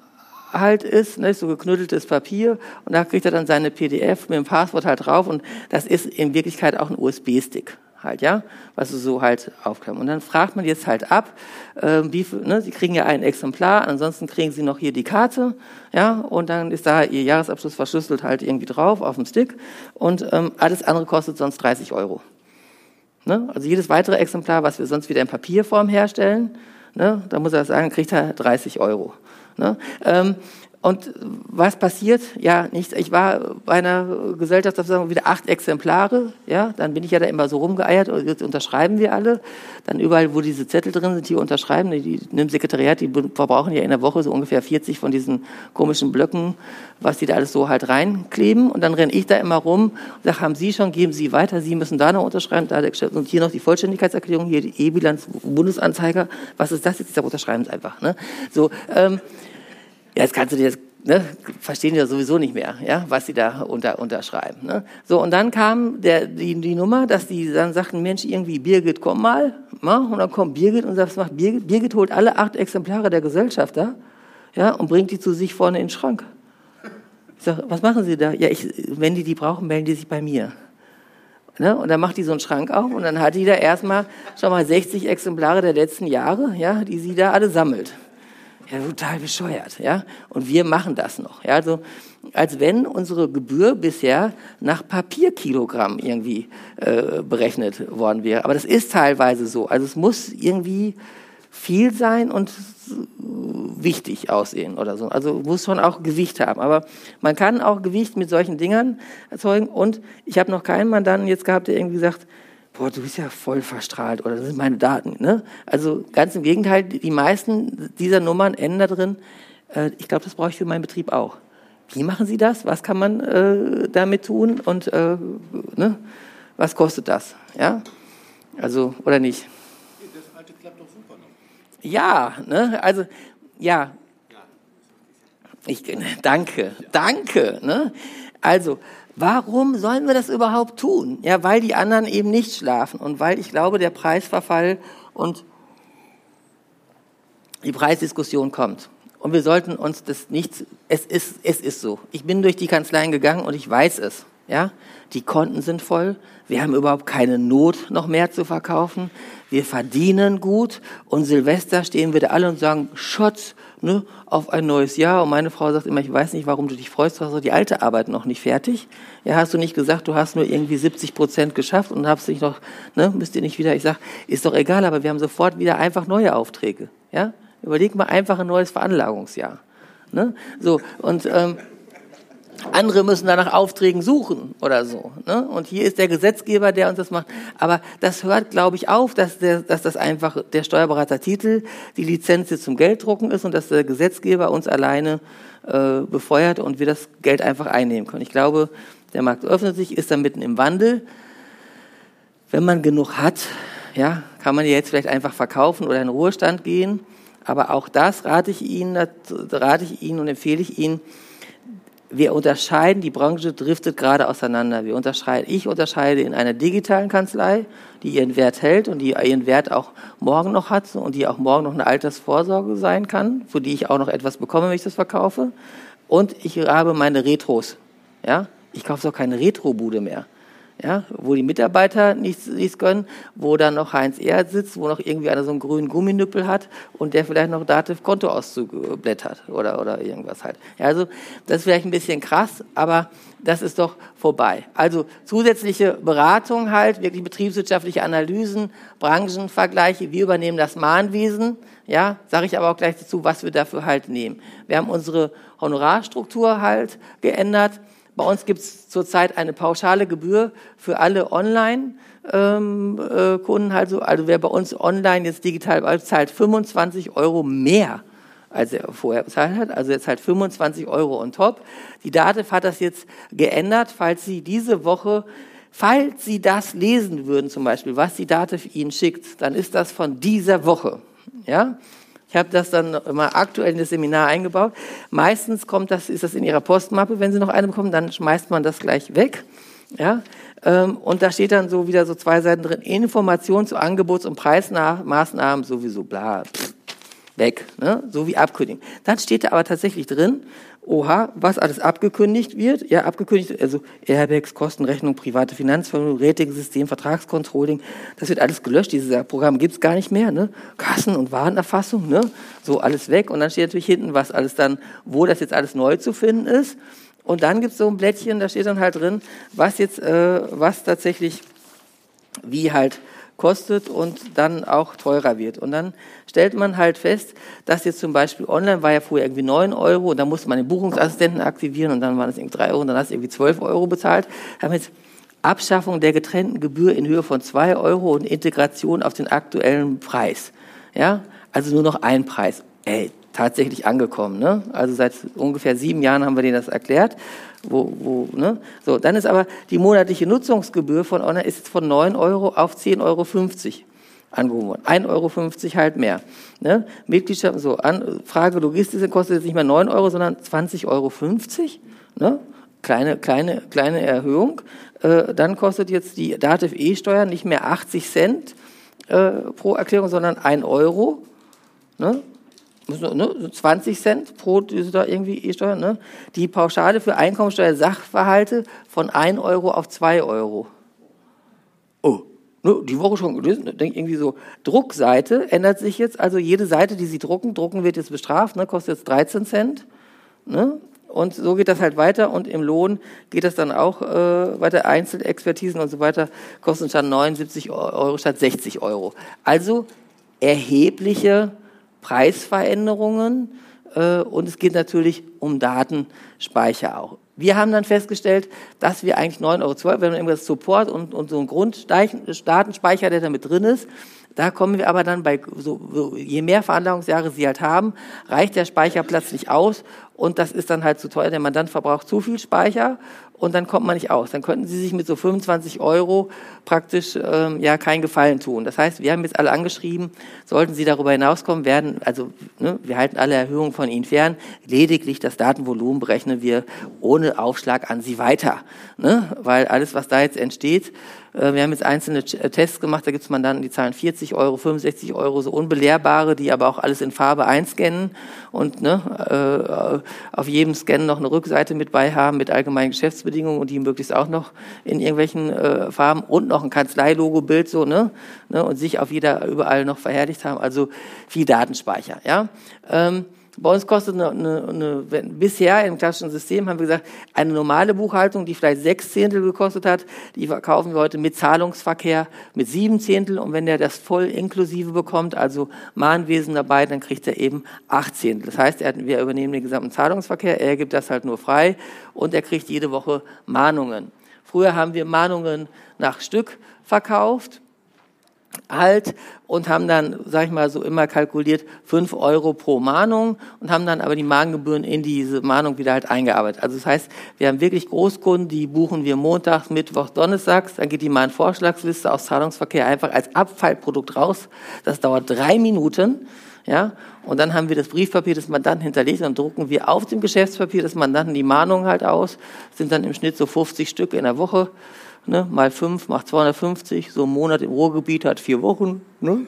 halt ist, ne, so geknütteltes Papier und da kriegt er dann seine PDF mit dem Passwort halt drauf und das ist in Wirklichkeit auch ein USB-Stick halt, ja, was du so halt aufklappen. Und dann fragt man jetzt halt ab, äh, wie ne, sie kriegen ja ein Exemplar, ansonsten kriegen sie noch hier die Karte, ja, und dann ist da ihr Jahresabschluss verschlüsselt halt irgendwie drauf auf dem Stick und ähm, alles andere kostet sonst 30 Euro. Ne? Also jedes weitere Exemplar, was wir sonst wieder in Papierform herstellen, ne, da muss er sagen, kriegt er 30 Euro. Ne? Ähm, und was passiert? Ja, nichts. Ich war bei einer Gesellschaft, da sagen wir wieder acht Exemplare. Ja, dann bin ich ja da immer so rumgeeiert. Und jetzt unterschreiben wir alle. Dann überall, wo diese Zettel drin sind, die unterschreiben. Die, die im Sekretariat, die verbrauchen ja in der Woche so ungefähr 40 von diesen komischen Blöcken, was die da alles so halt reinkleben. Und dann renne ich da immer rum und sage, haben Sie schon, geben Sie weiter. Sie müssen da noch unterschreiben. Da und hier noch die Vollständigkeitserklärung, hier die E-Bilanz, Bundesanzeiger. Was ist das jetzt? Da unterschreiben Sie einfach. Ne? So. Ähm, ja, jetzt kannst du dir das, ne, verstehen die ja sowieso nicht mehr, ja, was sie da unter, unterschreiben. Ne? So, und dann kam der, die, die Nummer, dass die dann sagten, Mensch, irgendwie, Birgit, komm mal. Ja, und dann kommt Birgit und sagt, was macht Birgit? Birgit holt alle acht Exemplare der Gesellschafter ja, und bringt die zu sich vorne in den Schrank. Ich sage, was machen Sie da? Ja, ich, wenn die die brauchen, melden die sich bei mir. Ne? Und dann macht die so einen Schrank auf und dann hat die da erstmal schon mal 60 Exemplare der letzten Jahre, ja, die sie da alle sammelt. Ja, total bescheuert, ja. Und wir machen das noch, ja. Also, als wenn unsere Gebühr bisher nach Papierkilogramm irgendwie äh, berechnet worden wäre. Aber das ist teilweise so. Also es muss irgendwie viel sein und wichtig aussehen oder so. Also muss schon auch Gewicht haben. Aber man kann auch Gewicht mit solchen Dingern erzeugen. Und ich habe noch keinen Mandanten jetzt gehabt, der irgendwie sagt, boah, du bist ja voll verstrahlt oder das sind meine Daten. Ne? Also ganz im Gegenteil, die meisten dieser Nummern enden da drin. Äh, ich glaube, das brauche ich für meinen Betrieb auch. Wie machen Sie das? Was kann man äh, damit tun? Und äh, ne? was kostet das? Ja? Also, oder nicht? Das alte klappt doch super noch. Ja, ne? also, ja. Ich, danke, danke. Ne? Also, Warum sollen wir das überhaupt tun? Ja, weil die anderen eben nicht schlafen und weil ich glaube, der Preisverfall und die Preisdiskussion kommt. Und wir sollten uns das nicht, es ist, es ist so. Ich bin durch die Kanzleien gegangen und ich weiß es. Ja, die Konten sind voll. Wir haben überhaupt keine Not, noch mehr zu verkaufen. Wir verdienen gut. Und Silvester stehen wir da alle und sagen, Schotz, ne, auf ein neues Jahr. Und meine Frau sagt immer, ich weiß nicht, warum du dich freust, du hast die alte Arbeit noch nicht fertig. Ja, hast du nicht gesagt, du hast nur irgendwie 70 Prozent geschafft und hast dich noch, ne, müsst ihr nicht wieder, ich sag, ist doch egal, aber wir haben sofort wieder einfach neue Aufträge. Ja, überleg mal einfach ein neues Veranlagungsjahr. Ne? So, und, ähm, andere müssen da nach Aufträgen suchen oder so. Ne? Und hier ist der Gesetzgeber, der uns das macht. Aber das hört, glaube ich, auf, dass, der, dass das einfach der Steuerberatertitel die Lizenz zum Gelddrucken ist und dass der Gesetzgeber uns alleine äh, befeuert und wir das Geld einfach einnehmen können. Ich glaube, der Markt öffnet sich, ist da mitten im Wandel. Wenn man genug hat, ja, kann man jetzt vielleicht einfach verkaufen oder in Ruhestand gehen. Aber auch das rate ich Ihnen, rate ich Ihnen und empfehle ich Ihnen, wir unterscheiden, die Branche driftet gerade auseinander. Wir unterscheiden, ich unterscheide in einer digitalen Kanzlei, die ihren Wert hält und die ihren Wert auch morgen noch hat und die auch morgen noch eine Altersvorsorge sein kann, für die ich auch noch etwas bekomme, wenn ich das verkaufe. Und ich habe meine Retros. Ja, ich kaufe doch keine Retrobude mehr ja, wo die Mitarbeiter nichts, nichts können, wo dann noch Heinz Erd sitzt, wo noch irgendwie einer so einen grünen Gumminüppel hat und der vielleicht noch Dativ Kontoauszug blättert oder, oder irgendwas halt. Ja, also das ist vielleicht ein bisschen krass, aber das ist doch vorbei. Also zusätzliche Beratung halt, wirklich betriebswirtschaftliche Analysen, Branchenvergleiche, wir übernehmen das Mahnwesen, ja, sage ich aber auch gleich dazu, was wir dafür halt nehmen. Wir haben unsere Honorarstruktur halt geändert bei uns gibt es zurzeit eine pauschale Gebühr für alle Online-Kunden. Ähm, äh, also, also wer bei uns online jetzt digital zahlt 25 Euro mehr als er vorher bezahlt hat. Also er zahlt 25 Euro on top. Die DATEV hat das jetzt geändert, falls Sie diese Woche Falls Sie das lesen würden, zum Beispiel, was die DATEV Ihnen schickt, dann ist das von dieser Woche. Ja? Ich habe das dann immer aktuell in das Seminar eingebaut. Meistens kommt das, ist das in Ihrer Postmappe, wenn Sie noch eine bekommen, dann schmeißt man das gleich weg. Ja, ähm, und da steht dann so wieder so zwei Seiten drin, Informationen zu Angebots- und Preismaßnahmen sowieso, bla, pff, weg, ne? so wie Abkündigung. Dann steht da aber tatsächlich drin, oha, was alles abgekündigt wird. Ja, abgekündigt, also Airbags, Kostenrechnung, private Finanzvermögen, Ratingsystem, Vertragscontrolling, das wird alles gelöscht. Dieses Programm gibt's gar nicht mehr. Ne? Kassen- und Warenerfassung, ne? so alles weg. Und dann steht natürlich hinten, was alles dann, wo das jetzt alles neu zu finden ist. Und dann gibt's so ein Blättchen, da steht dann halt drin, was jetzt, äh, was tatsächlich wie halt kostet und dann auch teurer wird. Und dann stellt man halt fest, dass jetzt zum Beispiel online war ja vorher irgendwie 9 Euro und dann musste man den Buchungsassistenten aktivieren und dann waren es irgendwie 3 Euro und dann hast du irgendwie 12 Euro bezahlt. Haben jetzt Abschaffung der getrennten Gebühr in Höhe von 2 Euro und Integration auf den aktuellen Preis. Ja, also nur noch ein Preis. Ey, tatsächlich angekommen. Ne? Also seit ungefähr sieben Jahren haben wir denen das erklärt. Wo, wo, ne? so, dann ist aber die monatliche Nutzungsgebühr von Online ist von 9 Euro auf 10,50 Euro angehoben worden. 1,50 Euro halt mehr. Ne? Mitgliedschaft, so, Frage Logistik kostet jetzt nicht mehr 9 Euro, sondern 20,50 Euro. Ne? Kleine, kleine, kleine Erhöhung. Äh, dann kostet jetzt die Dativ E-Steuer nicht mehr 80 Cent äh, pro Erklärung, sondern 1 Euro. Ne? Ne, 20 Cent pro da irgendwie E-Steuer, ne? Die Pauschale für Einkommensteuer Sachverhalte von 1 Euro auf 2 Euro. Oh, ne, die Woche schon gelesen, ne, denke irgendwie so, Druckseite ändert sich jetzt, also jede Seite, die Sie drucken, drucken wird jetzt bestraft, ne, kostet jetzt 13 Cent, ne? Und so geht das halt weiter und im Lohn geht das dann auch äh, weiter. Einzelexpertisen und so weiter kosten statt 79 Euro statt 60 Euro. Also erhebliche Preisveränderungen äh, und es geht natürlich um Datenspeicher auch. Wir haben dann festgestellt, dass wir eigentlich 9,12 Euro, wenn man irgendwas Support und, und so ein Grunddatenspeicher, der da mit drin ist, da kommen wir aber dann bei, so, so, je mehr Veranlagungsjahre Sie halt haben, reicht der Speicherplatz nicht aus und das ist dann halt zu teuer. Der Mandant verbraucht zu viel Speicher und dann kommt man nicht aus. Dann könnten Sie sich mit so 25 Euro praktisch ähm, ja keinen Gefallen tun. Das heißt, wir haben jetzt alle angeschrieben, sollten Sie darüber hinauskommen, werden, also ne, wir halten alle Erhöhungen von Ihnen fern, lediglich das Datenvolumen berechnen wir ohne Aufschlag an Sie weiter. Ne? Weil alles, was da jetzt entsteht, äh, wir haben jetzt einzelne äh, Tests gemacht, da gibt es Mandanten, die zahlen 40 Euro, 65 Euro, so unbelehrbare, die aber auch alles in Farbe einscannen und ne, äh, auf jedem Scan noch eine Rückseite mit bei haben mit allgemeinen Geschäftsbedingungen und die möglichst auch noch in irgendwelchen äh, Farben und noch ein Kanzleilogo-Bild so, ne, ne, und sich auf jeder überall noch verherrlicht haben, also viel Datenspeicher, ja. Ähm, bei uns kostet eine, eine, eine, bisher im klassischen System, haben wir gesagt, eine normale Buchhaltung, die vielleicht sechs Zehntel gekostet hat, die verkaufen wir heute mit Zahlungsverkehr mit sieben Zehntel. Und wenn der das voll inklusive bekommt, also Mahnwesen dabei, dann kriegt er eben acht Zehntel. Das heißt, er, wir übernehmen den gesamten Zahlungsverkehr, er gibt das halt nur frei und er kriegt jede Woche Mahnungen. Früher haben wir Mahnungen nach Stück verkauft halt und haben dann, sag ich mal, so immer kalkuliert fünf Euro pro Mahnung und haben dann aber die Mahngebühren in diese Mahnung wieder halt eingearbeitet. Also das heißt, wir haben wirklich Großkunden, die buchen wir montags, mittwochs, donnerstags, dann geht die Mahnvorschlagsliste aus Zahlungsverkehr einfach als Abfallprodukt raus. Das dauert drei Minuten. Ja, und dann haben wir das Briefpapier des Mandanten hinterlegt und drucken wir auf dem Geschäftspapier des Mandanten die Mahnungen halt aus. sind dann im Schnitt so 50 Stück in der Woche ne, mal fünf macht 250, so ein Monat im Ruhrgebiet hat vier Wochen, ne,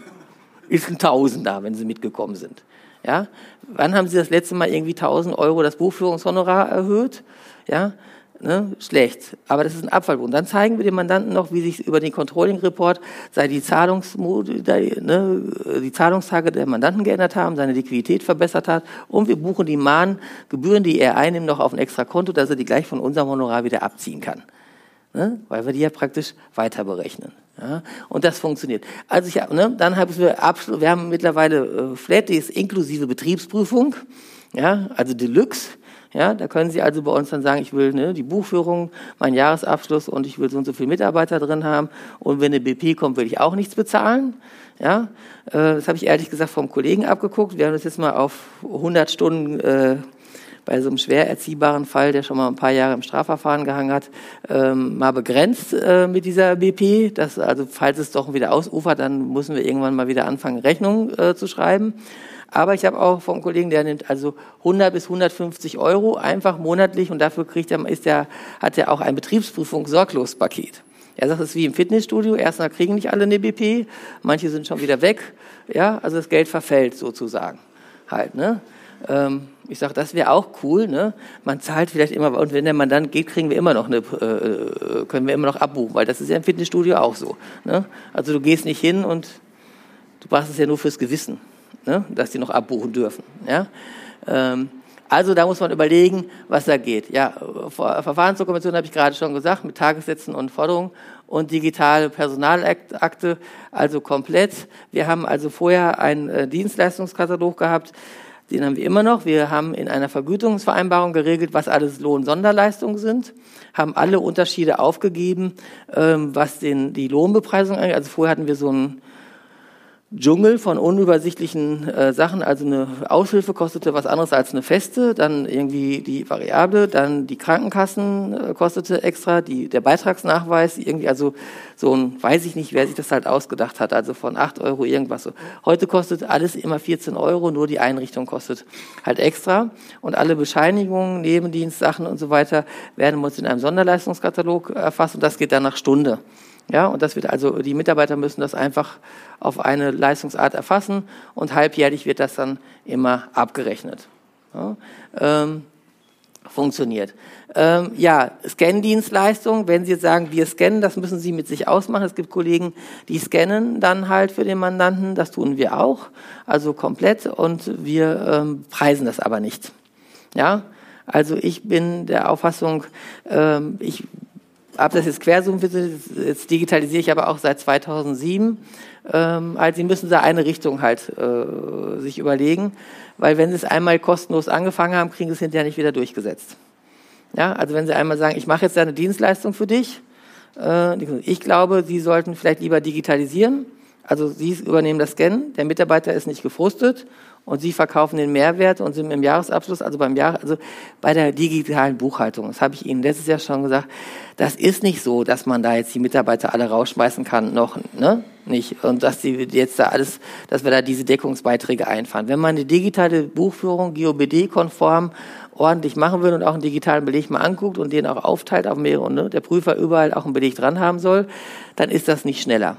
ist ein Tausender, wenn Sie mitgekommen sind. Ja, wann haben Sie das letzte Mal irgendwie 1000 Euro das Buchführungshonorar erhöht? Ja, ne, schlecht. Aber das ist ein Abfallgrund. Dann zeigen wir dem Mandanten noch, wie sich über den Controlling Report sei die, Zahlungsmode, ne, die Zahlungstage der Mandanten geändert haben, seine Liquidität verbessert hat und wir buchen die Mahngebühren, die er einnimmt, noch auf ein extra Konto, dass er die gleich von unserem Honorar wieder abziehen kann ne? weil wir die ja praktisch weiter berechnen. Ja? Und das funktioniert. Also ich, ne, dann haben wir Abschluss, wir haben mittlerweile äh, Flat, die ist inklusive Betriebsprüfung, ja, also Deluxe. Ja, da können Sie also bei uns dann sagen, ich will ne, die Buchführung, meinen Jahresabschluss und ich will so und so viele Mitarbeiter drin haben. Und wenn eine BP kommt, will ich auch nichts bezahlen. Ja, äh, das habe ich ehrlich gesagt vom Kollegen abgeguckt. Wir haben das jetzt mal auf 100 Stunden äh, bei so einem schwer erziehbaren Fall, der schon mal ein paar Jahre im Strafverfahren gehangen hat, ähm, mal begrenzt äh, mit dieser BP. Das, also falls es doch wieder ausufert, dann müssen wir irgendwann mal wieder anfangen, Rechnung äh, zu schreiben. Aber ich habe auch vom Kollegen, der nimmt also 100 bis 150 Euro einfach monatlich und dafür kriegt er, ist der, hat er auch ein Betriebsprüfung-Sorglospaket. Er sagt, es ist wie im Fitnessstudio. Erstmal kriegen nicht alle eine BP, manche sind schon wieder weg. Ja, also das Geld verfällt sozusagen. Halt, ne? Ähm, ich sage, das wäre auch cool. Ne? Man zahlt vielleicht immer, und wenn der Mandant geht, kriegen wir immer noch eine, äh, können wir immer noch abbuchen, weil das ist ja im Fitnessstudio auch so. Ne? Also du gehst nicht hin und du machst es ja nur fürs Gewissen, ne? dass die noch abbuchen dürfen. Ja? Ähm, also da muss man überlegen, was da geht. Ja, Verfahrensdokumentation habe ich gerade schon gesagt, mit Tagessätzen und Forderungen und digitale Personalakte, also komplett. Wir haben also vorher einen äh, Dienstleistungskatalog gehabt, den haben wir immer noch. Wir haben in einer Vergütungsvereinbarung geregelt, was alles Lohnsonderleistungen sind, haben alle Unterschiede aufgegeben, ähm, was den, die Lohnbepreisung angeht. Also vorher hatten wir so ein Dschungel von unübersichtlichen äh, Sachen. Also eine Aushilfe kostete was anderes als eine feste, dann irgendwie die Variable, dann die Krankenkassen äh, kostete extra, die, der Beitragsnachweis, irgendwie also so ein, weiß ich nicht, wer sich das halt ausgedacht hat, also von acht Euro irgendwas. So. Heute kostet alles immer 14 Euro, nur die Einrichtung kostet halt extra. Und alle Bescheinigungen, Nebendienstsachen und so weiter werden uns in einem Sonderleistungskatalog erfasst und das geht dann nach Stunde. Ja, und das wird also, die Mitarbeiter müssen das einfach auf eine Leistungsart erfassen und halbjährlich wird das dann immer abgerechnet. Ja, ähm, funktioniert. Ähm, ja, Scan-Dienstleistung, wenn Sie jetzt sagen, wir scannen, das müssen Sie mit sich ausmachen. Es gibt Kollegen, die scannen dann halt für den Mandanten, das tun wir auch, also komplett und wir ähm, preisen das aber nicht. Ja, also ich bin der Auffassung, ähm, ich ob das jetzt Quersuchen jetzt digitalisiere ich aber auch seit 2007. Ähm, also Sie müssen da eine Richtung halt äh, sich überlegen, weil wenn Sie es einmal kostenlos angefangen haben, kriegen Sie es hinterher nicht wieder durchgesetzt. Ja, also wenn Sie einmal sagen, ich mache jetzt eine Dienstleistung für dich, äh, ich glaube, Sie sollten vielleicht lieber digitalisieren. Also Sie übernehmen das Scannen, der Mitarbeiter ist nicht gefrustet und Sie verkaufen den Mehrwert und sind im Jahresabschluss, also beim Jahr, also bei der digitalen Buchhaltung, das habe ich Ihnen letztes Jahr schon gesagt, das ist nicht so, dass man da jetzt die Mitarbeiter alle rausschmeißen kann, noch, ne? Nicht. Und dass die jetzt da alles, dass wir da diese Deckungsbeiträge einfahren. Wenn man eine digitale Buchführung GOBD-konform ordentlich machen will und auch einen digitalen Beleg mal anguckt und den auch aufteilt auf mehrere ne, der Prüfer überall auch einen Beleg dran haben soll, dann ist das nicht schneller.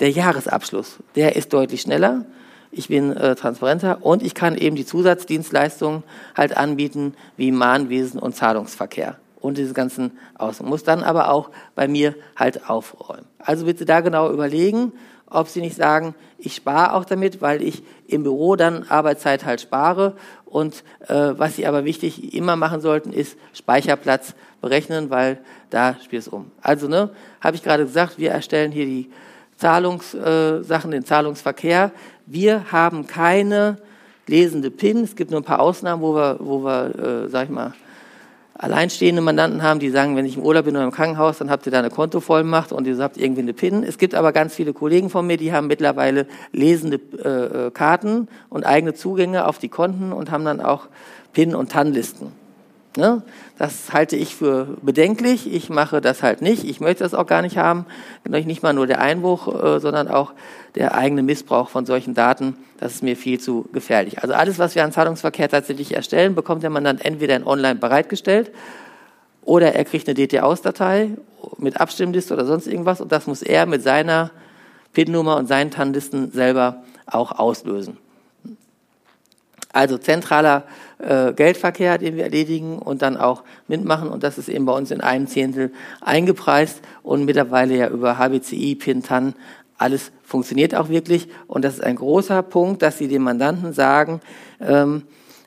Der Jahresabschluss, der ist deutlich schneller ich bin äh, transparenter und ich kann eben die Zusatzdienstleistungen halt anbieten, wie Mahnwesen und Zahlungsverkehr und diese ganzen Außen. Muss dann aber auch bei mir halt aufräumen. Also bitte da genau überlegen, ob Sie nicht sagen, ich spare auch damit, weil ich im Büro dann Arbeitszeit halt spare. Und äh, was Sie aber wichtig immer machen sollten, ist Speicherplatz berechnen, weil da spielt es um. Also, ne, habe ich gerade gesagt, wir erstellen hier die Zahlungssachen, äh, den Zahlungsverkehr. Wir haben keine lesende PIN. Es gibt nur ein paar Ausnahmen, wo wir, wo wir äh, sag ich mal, alleinstehende Mandanten haben, die sagen, wenn ich im Urlaub bin oder im Krankenhaus, dann habt ihr da eine Kontovollmacht und ihr habt irgendwie eine PIN. Es gibt aber ganz viele Kollegen von mir, die haben mittlerweile lesende äh, Karten und eigene Zugänge auf die Konten und haben dann auch PIN- und TAN-Listen. Ne? Das halte ich für bedenklich. Ich mache das halt nicht. Ich möchte das auch gar nicht haben. Nicht mal nur der Einbruch, äh, sondern auch der eigene Missbrauch von solchen Daten. Das ist mir viel zu gefährlich. Also alles, was wir an Zahlungsverkehr tatsächlich erstellen, bekommt der Mandant entweder in online bereitgestellt oder er kriegt eine DT-Aus-Datei mit Abstimmliste oder sonst irgendwas und das muss er mit seiner PIN-Nummer und seinen TAN-Listen selber auch auslösen. Also zentraler äh, Geldverkehr, den wir erledigen und dann auch mitmachen. Und das ist eben bei uns in einem Zehntel eingepreist und mittlerweile ja über HBCI, Pintan, alles funktioniert auch wirklich. Und das ist ein großer Punkt, dass Sie dem Mandanten sagen, ähm,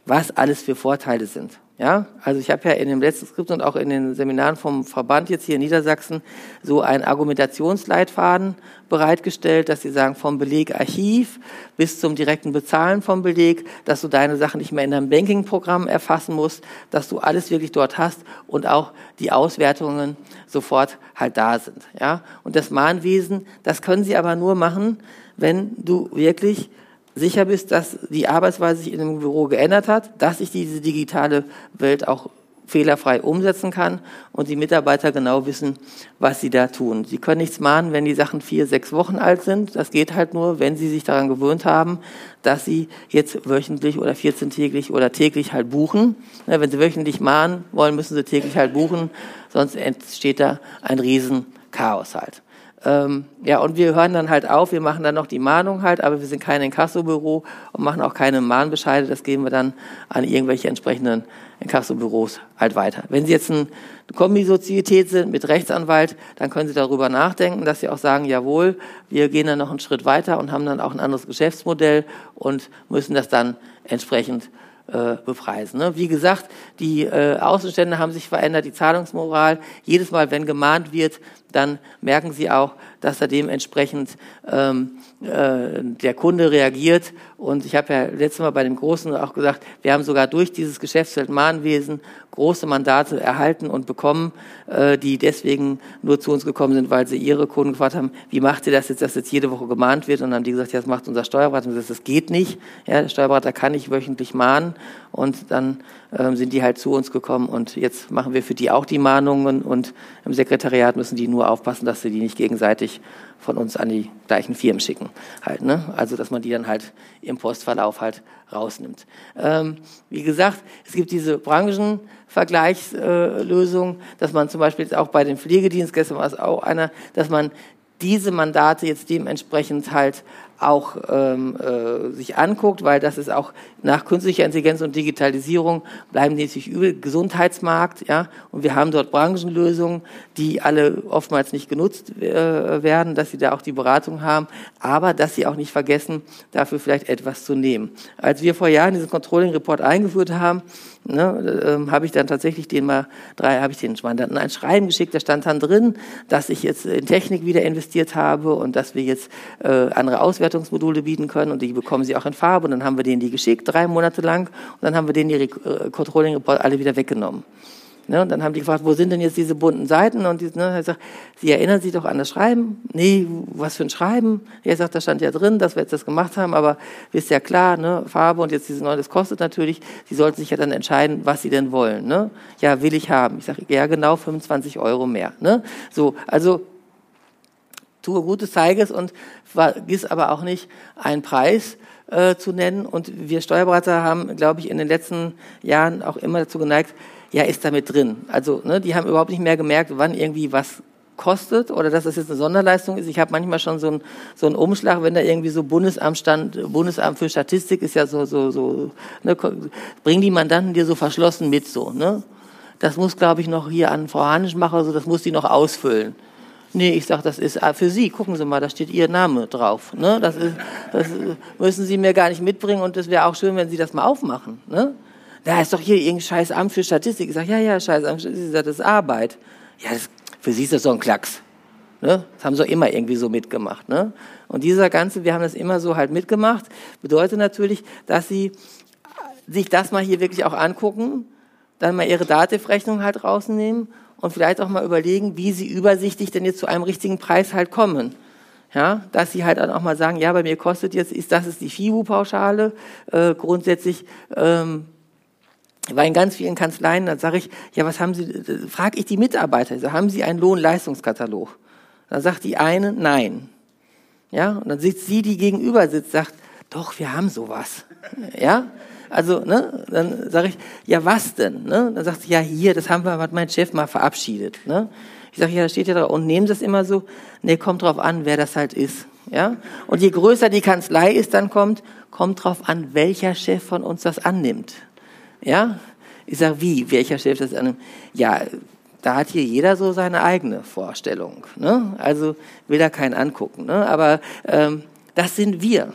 was alles für Vorteile sind. Ja, also ich habe ja in dem letzten Skript und auch in den Seminaren vom Verband jetzt hier in Niedersachsen so einen Argumentationsleitfaden bereitgestellt, dass sie sagen, vom Belegarchiv bis zum direkten Bezahlen vom Beleg, dass du deine Sachen nicht mehr in deinem Banking-Programm erfassen musst, dass du alles wirklich dort hast und auch die Auswertungen sofort halt da sind. Ja, und das Mahnwesen, das können sie aber nur machen, wenn du wirklich sicher bist, dass die Arbeitsweise sich in dem Büro geändert hat, dass ich diese digitale Welt auch fehlerfrei umsetzen kann und die Mitarbeiter genau wissen, was sie da tun. Sie können nichts mahnen, wenn die Sachen vier, sechs Wochen alt sind. Das geht halt nur, wenn sie sich daran gewöhnt haben, dass sie jetzt wöchentlich oder 14-täglich oder täglich halt buchen. Wenn sie wöchentlich mahnen wollen, müssen sie täglich halt buchen, sonst entsteht da ein Riesenchaos halt. Ähm, ja, und wir hören dann halt auf, wir machen dann noch die Mahnung halt, aber wir sind kein Inkassobüro und machen auch keine Mahnbescheide, das geben wir dann an irgendwelche entsprechenden Inkassobüros halt weiter. Wenn Sie jetzt eine Kombisozietät sind mit Rechtsanwalt, dann können Sie darüber nachdenken, dass Sie auch sagen, jawohl, wir gehen dann noch einen Schritt weiter und haben dann auch ein anderes Geschäftsmodell und müssen das dann entsprechend äh, bepreisen. Ne? Wie gesagt, die äh, Außenstände haben sich verändert, die Zahlungsmoral. Jedes Mal, wenn gemahnt wird, dann merken sie auch, dass da dementsprechend ähm, äh, der Kunde reagiert. Und ich habe ja letztes Mal bei dem Großen auch gesagt, wir haben sogar durch dieses Geschäftsfeld Mahnwesen große Mandate erhalten und bekommen, äh, die deswegen nur zu uns gekommen sind, weil sie ihre Kunden gefragt haben, wie macht ihr das jetzt, dass jetzt jede Woche gemahnt wird? Und dann haben die gesagt, ja, das macht unser Steuerberater. Und gesagt, das geht nicht. Ja, der Steuerberater kann nicht wöchentlich mahnen. Und dann ähm, sind die halt zu uns gekommen und jetzt machen wir für die auch die Mahnungen und im Sekretariat müssen die nur aufpassen, dass sie die nicht gegenseitig von uns an die gleichen Firmen schicken. Halt, ne? Also dass man die dann halt im Postverlauf halt rausnimmt. Ähm, wie gesagt, es gibt diese Branchenvergleichslösung, dass man zum Beispiel jetzt auch bei den Pflegedienst, gestern war es auch einer, dass man diese Mandate jetzt dementsprechend halt auch ähm, äh, sich anguckt, weil das ist auch nach künstlicher Intelligenz und Digitalisierung bleiben die natürlich übel. Gesundheitsmarkt, ja, und wir haben dort Branchenlösungen, die alle oftmals nicht genutzt äh, werden, dass sie da auch die Beratung haben, aber dass sie auch nicht vergessen, dafür vielleicht etwas zu nehmen. Als wir vor Jahren diesen Controlling Report eingeführt haben, ne, ähm, habe ich dann tatsächlich den mal drei, habe ich den Mandanten ein Schreiben geschickt, da stand dann drin, dass ich jetzt in Technik wieder investiert habe und dass wir jetzt äh, andere Auswertungsmodule bieten können und die bekommen sie auch in Farbe. Und dann haben wir denen die geschickt, drei Monate lang. Und dann haben wir denen die äh, Controlling Report alle wieder weggenommen. Ne, und dann haben die gefragt, wo sind denn jetzt diese bunten Seiten? Und die, ne, er sagt, Sie erinnern sich doch an das Schreiben? Nee, was für ein Schreiben? Er sagt, da stand ja drin, dass wir jetzt das gemacht haben, aber ist ja klar, ne, Farbe und jetzt diese neue, das kostet natürlich. Sie sollten sich ja dann entscheiden, was Sie denn wollen. Ne? Ja, will ich haben. Ich sage, ja genau, 25 Euro mehr. Ne? So, also tue Gutes, zeige es und vergiss aber auch nicht einen Preis, äh, zu nennen. Und wir Steuerberater haben, glaube ich, in den letzten Jahren auch immer dazu geneigt, ja, ist damit drin. Also ne, die haben überhaupt nicht mehr gemerkt, wann irgendwie was kostet oder dass das jetzt eine Sonderleistung ist. Ich habe manchmal schon so einen so einen Umschlag, wenn da irgendwie so Bundesamt stand, Bundesamt für Statistik ist ja so so so ne, bringen die Mandanten dir so verschlossen mit so, ne? Das muss glaube ich noch hier an Frau Hanischmacher so, das muss die noch ausfüllen. Nee, ich sage, das ist für Sie. Gucken Sie mal, da steht Ihr Name drauf. Ne? Das, ist, das müssen Sie mir gar nicht mitbringen und es wäre auch schön, wenn Sie das mal aufmachen. Ne? Da ist doch hier irgendein scheiß Amt für Statistik. Ich sage, ja, ja, scheiß Amt für Statistik, das ist Arbeit. Ja, das, für sie ist das so ein Klacks. Ne? Das haben sie immer irgendwie so mitgemacht. Ne? Und dieser ganze, wir haben das immer so halt mitgemacht, bedeutet natürlich, dass sie sich das mal hier wirklich auch angucken, dann mal ihre Dativ-Rechnung halt rausnehmen und vielleicht auch mal überlegen, wie sie übersichtlich denn jetzt zu einem richtigen Preis halt kommen. Ja, dass sie halt dann auch mal sagen, ja, bei mir kostet jetzt, ist das ist die FIBU-Pauschale, äh, grundsätzlich ähm, war in ganz vielen Kanzleien, da sage ich, ja, was haben Sie, frage ich die Mitarbeiter, so, haben Sie einen Lohnleistungskatalog? Da sagt die eine, nein. Ja, und dann sitzt sie, die gegenüber sitzt, sagt, doch, wir haben sowas. Ja, also, ne, dann sage ich, ja, was denn? Ne? Dann sagt sie, ja, hier, das haben wir, hat mein Chef mal verabschiedet. Ne? Ich sage, ja, da steht ja drauf, und nehmen Sie das immer so? Nee, kommt drauf an, wer das halt ist. Ja? Und je größer die Kanzlei ist, dann kommt, kommt drauf an, welcher Chef von uns das annimmt. Ja? Ich sage, wie? Welcher Chef das an? Ja, da hat hier jeder so seine eigene Vorstellung. Ne? Also will da keinen angucken. Ne? Aber ähm, das sind wir.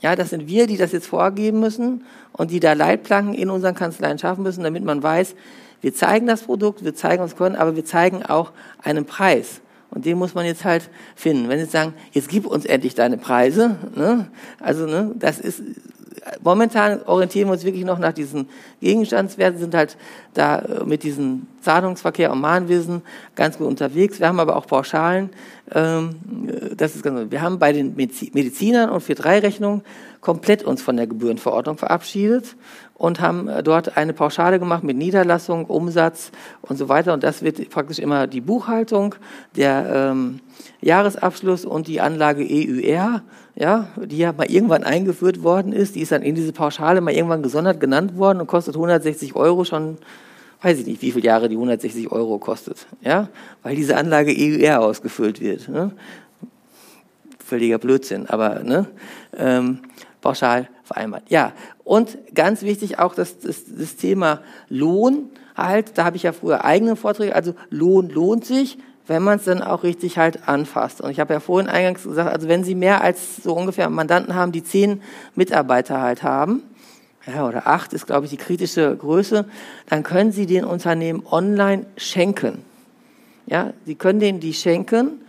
Ja, das sind wir, die das jetzt vorgeben müssen und die da Leitplanken in unseren Kanzleien schaffen müssen, damit man weiß, wir zeigen das Produkt, wir zeigen uns können, aber wir zeigen auch einen Preis. Und den muss man jetzt halt finden. Wenn Sie sagen, jetzt gib uns endlich deine Preise, ne? also ne, das ist momentan orientieren wir uns wirklich noch nach diesen Gegenstandswerten, sind halt da äh, mit diesem Zahlungsverkehr und Mahnwesen ganz gut unterwegs. Wir haben aber auch Pauschalen. Ähm, äh, das ist ganz, wir haben bei den Medizinern und 4-3-Rechnungen komplett uns von der Gebührenverordnung verabschiedet und haben äh, dort eine Pauschale gemacht mit Niederlassung, Umsatz und so weiter. Und das wird praktisch immer die Buchhaltung, der ähm, Jahresabschluss und die Anlage EUR ja, die ja mal irgendwann eingeführt worden ist, die ist dann in diese Pauschale mal irgendwann gesondert genannt worden und kostet 160 Euro schon, weiß ich nicht, wie viele Jahre die 160 Euro kostet, ja, weil diese Anlage EUR ausgefüllt wird. Ne? Völliger Blödsinn, aber ne, ähm, pauschal vereinbart. Ja, und ganz wichtig auch das, das, das Thema Lohn halt, da habe ich ja früher eigene Vorträge, also Lohn lohnt sich, wenn man es dann auch richtig halt anfasst. Und ich habe ja vorhin eingangs gesagt, also wenn Sie mehr als so ungefähr Mandanten haben, die zehn Mitarbeiter halt haben, ja, oder acht ist, glaube ich, die kritische Größe, dann können Sie den Unternehmen online schenken. Ja, Sie können denen die schenken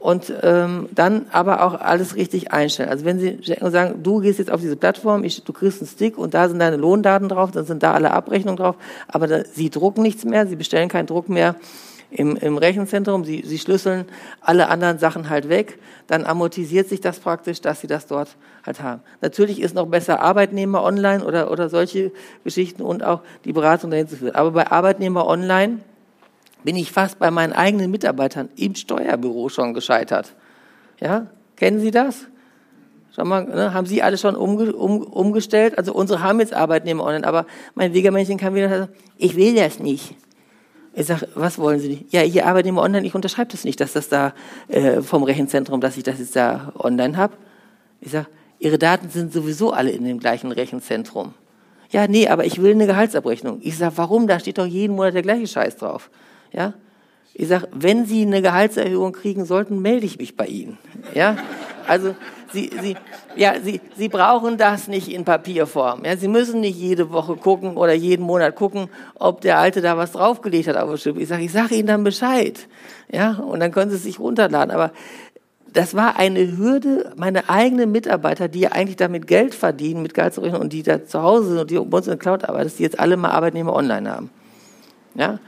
und ähm, dann aber auch alles richtig einstellen. Also wenn Sie sagen, du gehst jetzt auf diese Plattform, ich, du kriegst einen Stick und da sind deine Lohndaten drauf, dann sind da alle Abrechnungen drauf, aber da, Sie drucken nichts mehr, Sie bestellen keinen Druck mehr im, im Rechenzentrum, sie, sie schlüsseln alle anderen Sachen halt weg, dann amortisiert sich das praktisch, dass sie das dort halt haben. Natürlich ist noch besser Arbeitnehmer online oder, oder solche Geschichten und auch die Beratung dahin zu führen. Aber bei Arbeitnehmer online bin ich fast bei meinen eigenen Mitarbeitern im Steuerbüro schon gescheitert. Ja, kennen Sie das? Schau mal, ne, haben Sie alle schon umge um, umgestellt? Also unsere haben jetzt Arbeitnehmer online, aber mein Wegermännchen kann wieder sagen, ich will das nicht. Ich sage, was wollen Sie nicht? Ja, hier arbeiten wir online, ich unterschreibe das nicht, dass das da äh, vom Rechenzentrum, dass ich das jetzt da online habe. Ich sage, Ihre Daten sind sowieso alle in dem gleichen Rechenzentrum. Ja, nee, aber ich will eine Gehaltsabrechnung. Ich sage, warum? Da steht doch jeden Monat der gleiche Scheiß drauf. Ja? Ich sage, wenn Sie eine Gehaltserhöhung kriegen sollten, melde ich mich bei Ihnen. Ja? Also Sie, Sie, ja, Sie, Sie brauchen das nicht in Papierform. Ja, Sie müssen nicht jede Woche gucken oder jeden Monat gucken, ob der Alte da was draufgelegt hat auf das Schiff. Ich sage, ich sage Ihnen dann Bescheid. Ja, und dann können Sie es sich runterladen. Aber das war eine Hürde, meine eigenen Mitarbeiter, die ja eigentlich damit Geld verdienen, mit Gehaltsrechnung und die da zu Hause sind und die bei uns in der Cloud arbeiten, dass die jetzt alle mal Arbeitnehmer online haben. Ja,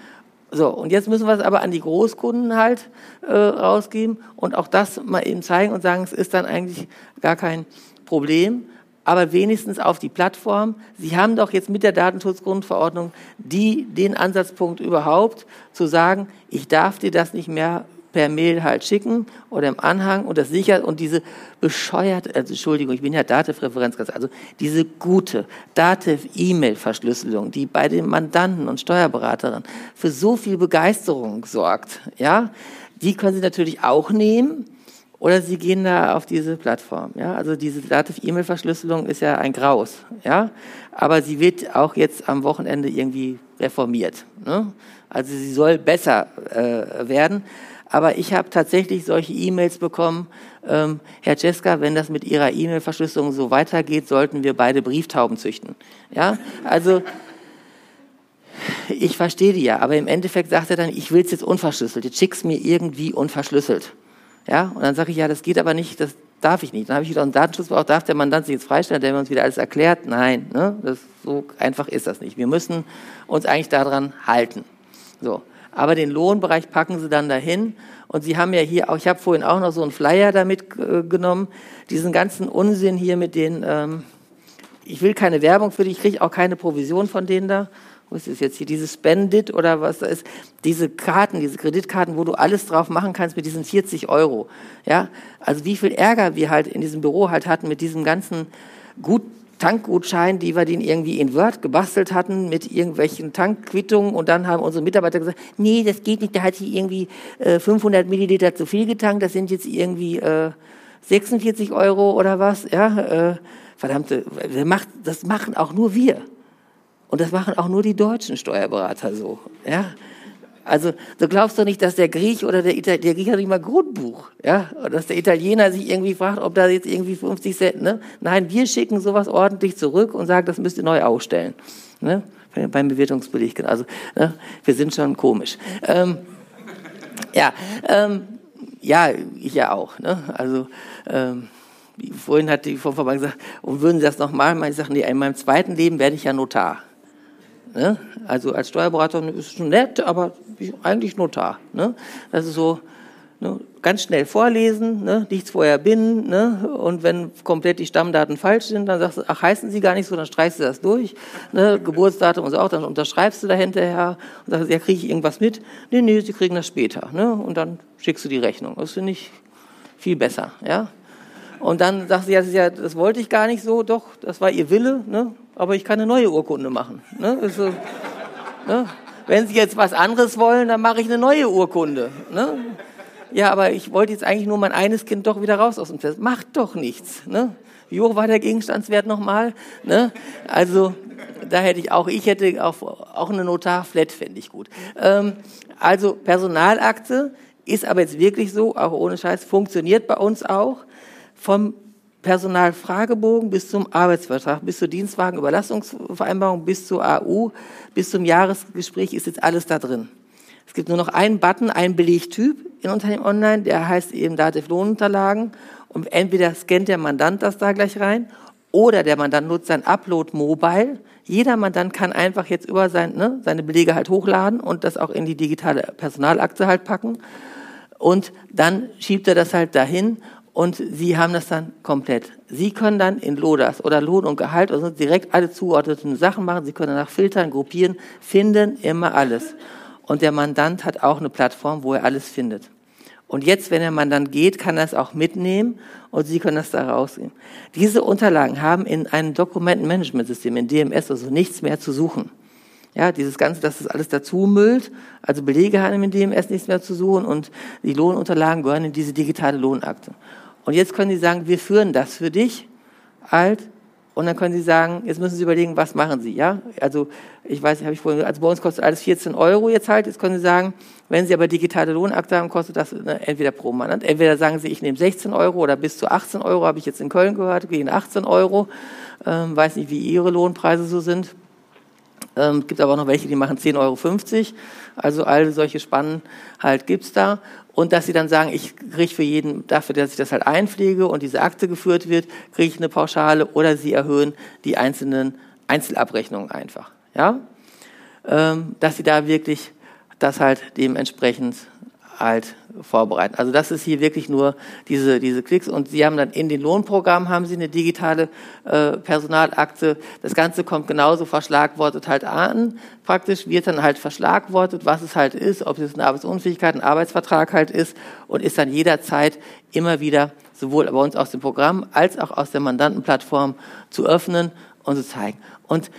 so, und jetzt müssen wir es aber an die Großkunden halt äh, rausgeben und auch das mal eben zeigen und sagen, es ist dann eigentlich gar kein Problem, aber wenigstens auf die Plattform. Sie haben doch jetzt mit der Datenschutzgrundverordnung die, den Ansatzpunkt überhaupt zu sagen, ich darf dir das nicht mehr per Mail halt schicken oder im Anhang und das sichert und diese bescheuerte, also Entschuldigung, ich bin ja Dativ-Referenzgast, also diese gute Dativ-E-Mail-Verschlüsselung, die bei den Mandanten und Steuerberaterinnen für so viel Begeisterung sorgt, ja, die können Sie natürlich auch nehmen oder Sie gehen da auf diese Plattform, ja, also diese Dativ-E-Mail-Verschlüsselung ist ja ein Graus, ja, aber sie wird auch jetzt am Wochenende irgendwie reformiert, ne? also sie soll besser äh, werden. Aber ich habe tatsächlich solche E-Mails bekommen, ähm, Herr Czeska, wenn das mit Ihrer E-Mail-Verschlüsselung so weitergeht, sollten wir beide Brieftauben züchten. Ja, also ich verstehe die ja, aber im Endeffekt sagt er dann, ich will es jetzt unverschlüsselt, jetzt schick's mir irgendwie unverschlüsselt. Ja, und dann sage ich, ja, das geht aber nicht, das darf ich nicht. Dann habe ich wieder einen Datenschutzbeauftragten, darf der Mandant sich jetzt freistellen, der mir uns wieder alles erklärt? Nein, ne? das, so einfach ist das nicht. Wir müssen uns eigentlich daran halten. So aber den Lohnbereich packen sie dann dahin. Und sie haben ja hier auch, ich habe vorhin auch noch so einen Flyer damit äh, genommen, diesen ganzen Unsinn hier mit den, ähm, ich will keine Werbung für dich, ich kriege auch keine Provision von denen da. Wo ist es jetzt hier? Dieses Spendit oder was da ist? Diese Karten, diese Kreditkarten, wo du alles drauf machen kannst mit diesen 40 Euro. Ja, also wie viel Ärger wir halt in diesem Büro halt hatten mit diesem ganzen gut Tankgutschein, die wir den irgendwie in Word gebastelt hatten mit irgendwelchen Tankquittungen und dann haben unsere Mitarbeiter gesagt, nee, das geht nicht, da hat sie irgendwie äh, 500 Milliliter zu viel getankt, das sind jetzt irgendwie äh, 46 Euro oder was, ja, äh, verdammte, das machen auch nur wir. Und das machen auch nur die deutschen Steuerberater so, ja. Also du glaubst doch nicht, dass der Griech oder der Italiener, der Griech hat nicht mal Grundbuch, ja, oder dass der Italiener sich irgendwie fragt, ob da jetzt irgendwie 50 Cent, ne? Nein, wir schicken sowas ordentlich zurück und sagen, das müsst ihr neu ausstellen, ne? Beim Bewertungsbericht, also ne? wir sind schon komisch. Ähm, ja, ähm, ja, ich ja auch, ne? Also ähm, vorhin hat die Frau Verband gesagt, und würden Sie das nochmal machen? Ich sage, nee, in meinem zweiten Leben werde ich ja Notar. Ne? Also als Steuerberater ist schon nett, aber eigentlich Notar. Ne? Das ist so ne? ganz schnell vorlesen, ne? nichts vorher binden. Ne? Und wenn komplett die Stammdaten falsch sind, dann sagst du, ach, heißen sie gar nicht so, dann streichst du das durch. Ne? Geburtsdatum und so auch, dann unterschreibst du da hinterher und sagst, ja, kriege ich irgendwas mit? Nee, nee, sie kriegen das später. Ne? Und dann schickst du die Rechnung. Das finde ich viel besser. Ja? Und dann sagst du, ja, das, ja, das wollte ich gar nicht so, doch, das war ihr Wille, ne? aber ich kann eine neue Urkunde machen. Ne? So, ne? Wenn Sie jetzt was anderes wollen, dann mache ich eine neue Urkunde. Ne? Ja, aber ich wollte jetzt eigentlich nur mein eines Kind doch wieder raus aus dem Test. Macht doch nichts. Ne? Wie hoch war der Gegenstandswert nochmal? Ne? Also, da hätte ich auch, ich hätte auch, auch eine Notar-Flat, fände ich gut. Ähm, also, Personalakte ist aber jetzt wirklich so, auch ohne Scheiß, funktioniert bei uns auch vom Personalfragebogen bis zum Arbeitsvertrag, bis zur Dienstwagenüberlassungsvereinbarung, bis zur AU, bis zum Jahresgespräch ist jetzt alles da drin. Es gibt nur noch einen Button, einen Belegtyp in Unternehmen Online, der heißt eben Dativ Lohnunterlagen. Und entweder scannt der Mandant das da gleich rein oder der Mandant nutzt sein Upload Mobile. Jeder Mandant kann einfach jetzt über sein, ne, seine Belege halt hochladen und das auch in die digitale Personalakte halt packen. Und dann schiebt er das halt dahin und Sie haben das dann komplett. Sie können dann in LODAS oder Lohn und Gehalt oder direkt alle zugeordneten Sachen machen. Sie können danach filtern, gruppieren, finden immer alles. Und der Mandant hat auch eine Plattform, wo er alles findet. Und jetzt, wenn der Mandant geht, kann er es auch mitnehmen und Sie können das da rausnehmen. Diese Unterlagen haben in einem Dokumentenmanagementsystem, in DMS, also nichts mehr zu suchen. Ja, dieses Ganze, dass das alles dazu müllt. Also Belege haben in DMS nichts mehr zu suchen und die Lohnunterlagen gehören in diese digitale Lohnakte. Und jetzt können Sie sagen, wir führen das für dich als Und dann können Sie sagen, jetzt müssen Sie überlegen, was machen Sie, ja? Also, ich weiß, habe ich vorhin, also bei uns kostet alles 14 Euro jetzt halt. Jetzt können Sie sagen, wenn Sie aber digitale Lohnakte haben, kostet das ne, entweder pro Mandant. Entweder sagen Sie, ich nehme 16 Euro oder bis zu 18 Euro, habe ich jetzt in Köln gehört, gegen 18 Euro. Ähm, weiß nicht, wie Ihre Lohnpreise so sind. Ähm, gibt aber auch noch welche, die machen 10,50 Euro. Also all solche Spannen halt gibt's da und dass sie dann sagen, ich kriege für jeden, dafür, dass ich das halt einpflege und diese Akte geführt wird, kriege ich eine Pauschale oder sie erhöhen die einzelnen Einzelabrechnungen einfach. Ja? Ähm, dass sie da wirklich das halt dementsprechend halt vorbereiten. Also das ist hier wirklich nur diese, diese Klicks und Sie haben dann in den Lohnprogrammen haben Sie eine digitale äh, Personalakte. Das Ganze kommt genauso verschlagwortet halt an. Praktisch wird dann halt verschlagwortet, was es halt ist, ob es eine Arbeitsunfähigkeit, ein Arbeitsvertrag halt ist und ist dann jederzeit immer wieder sowohl bei uns aus dem Programm als auch aus der Mandantenplattform zu öffnen und zu zeigen. Und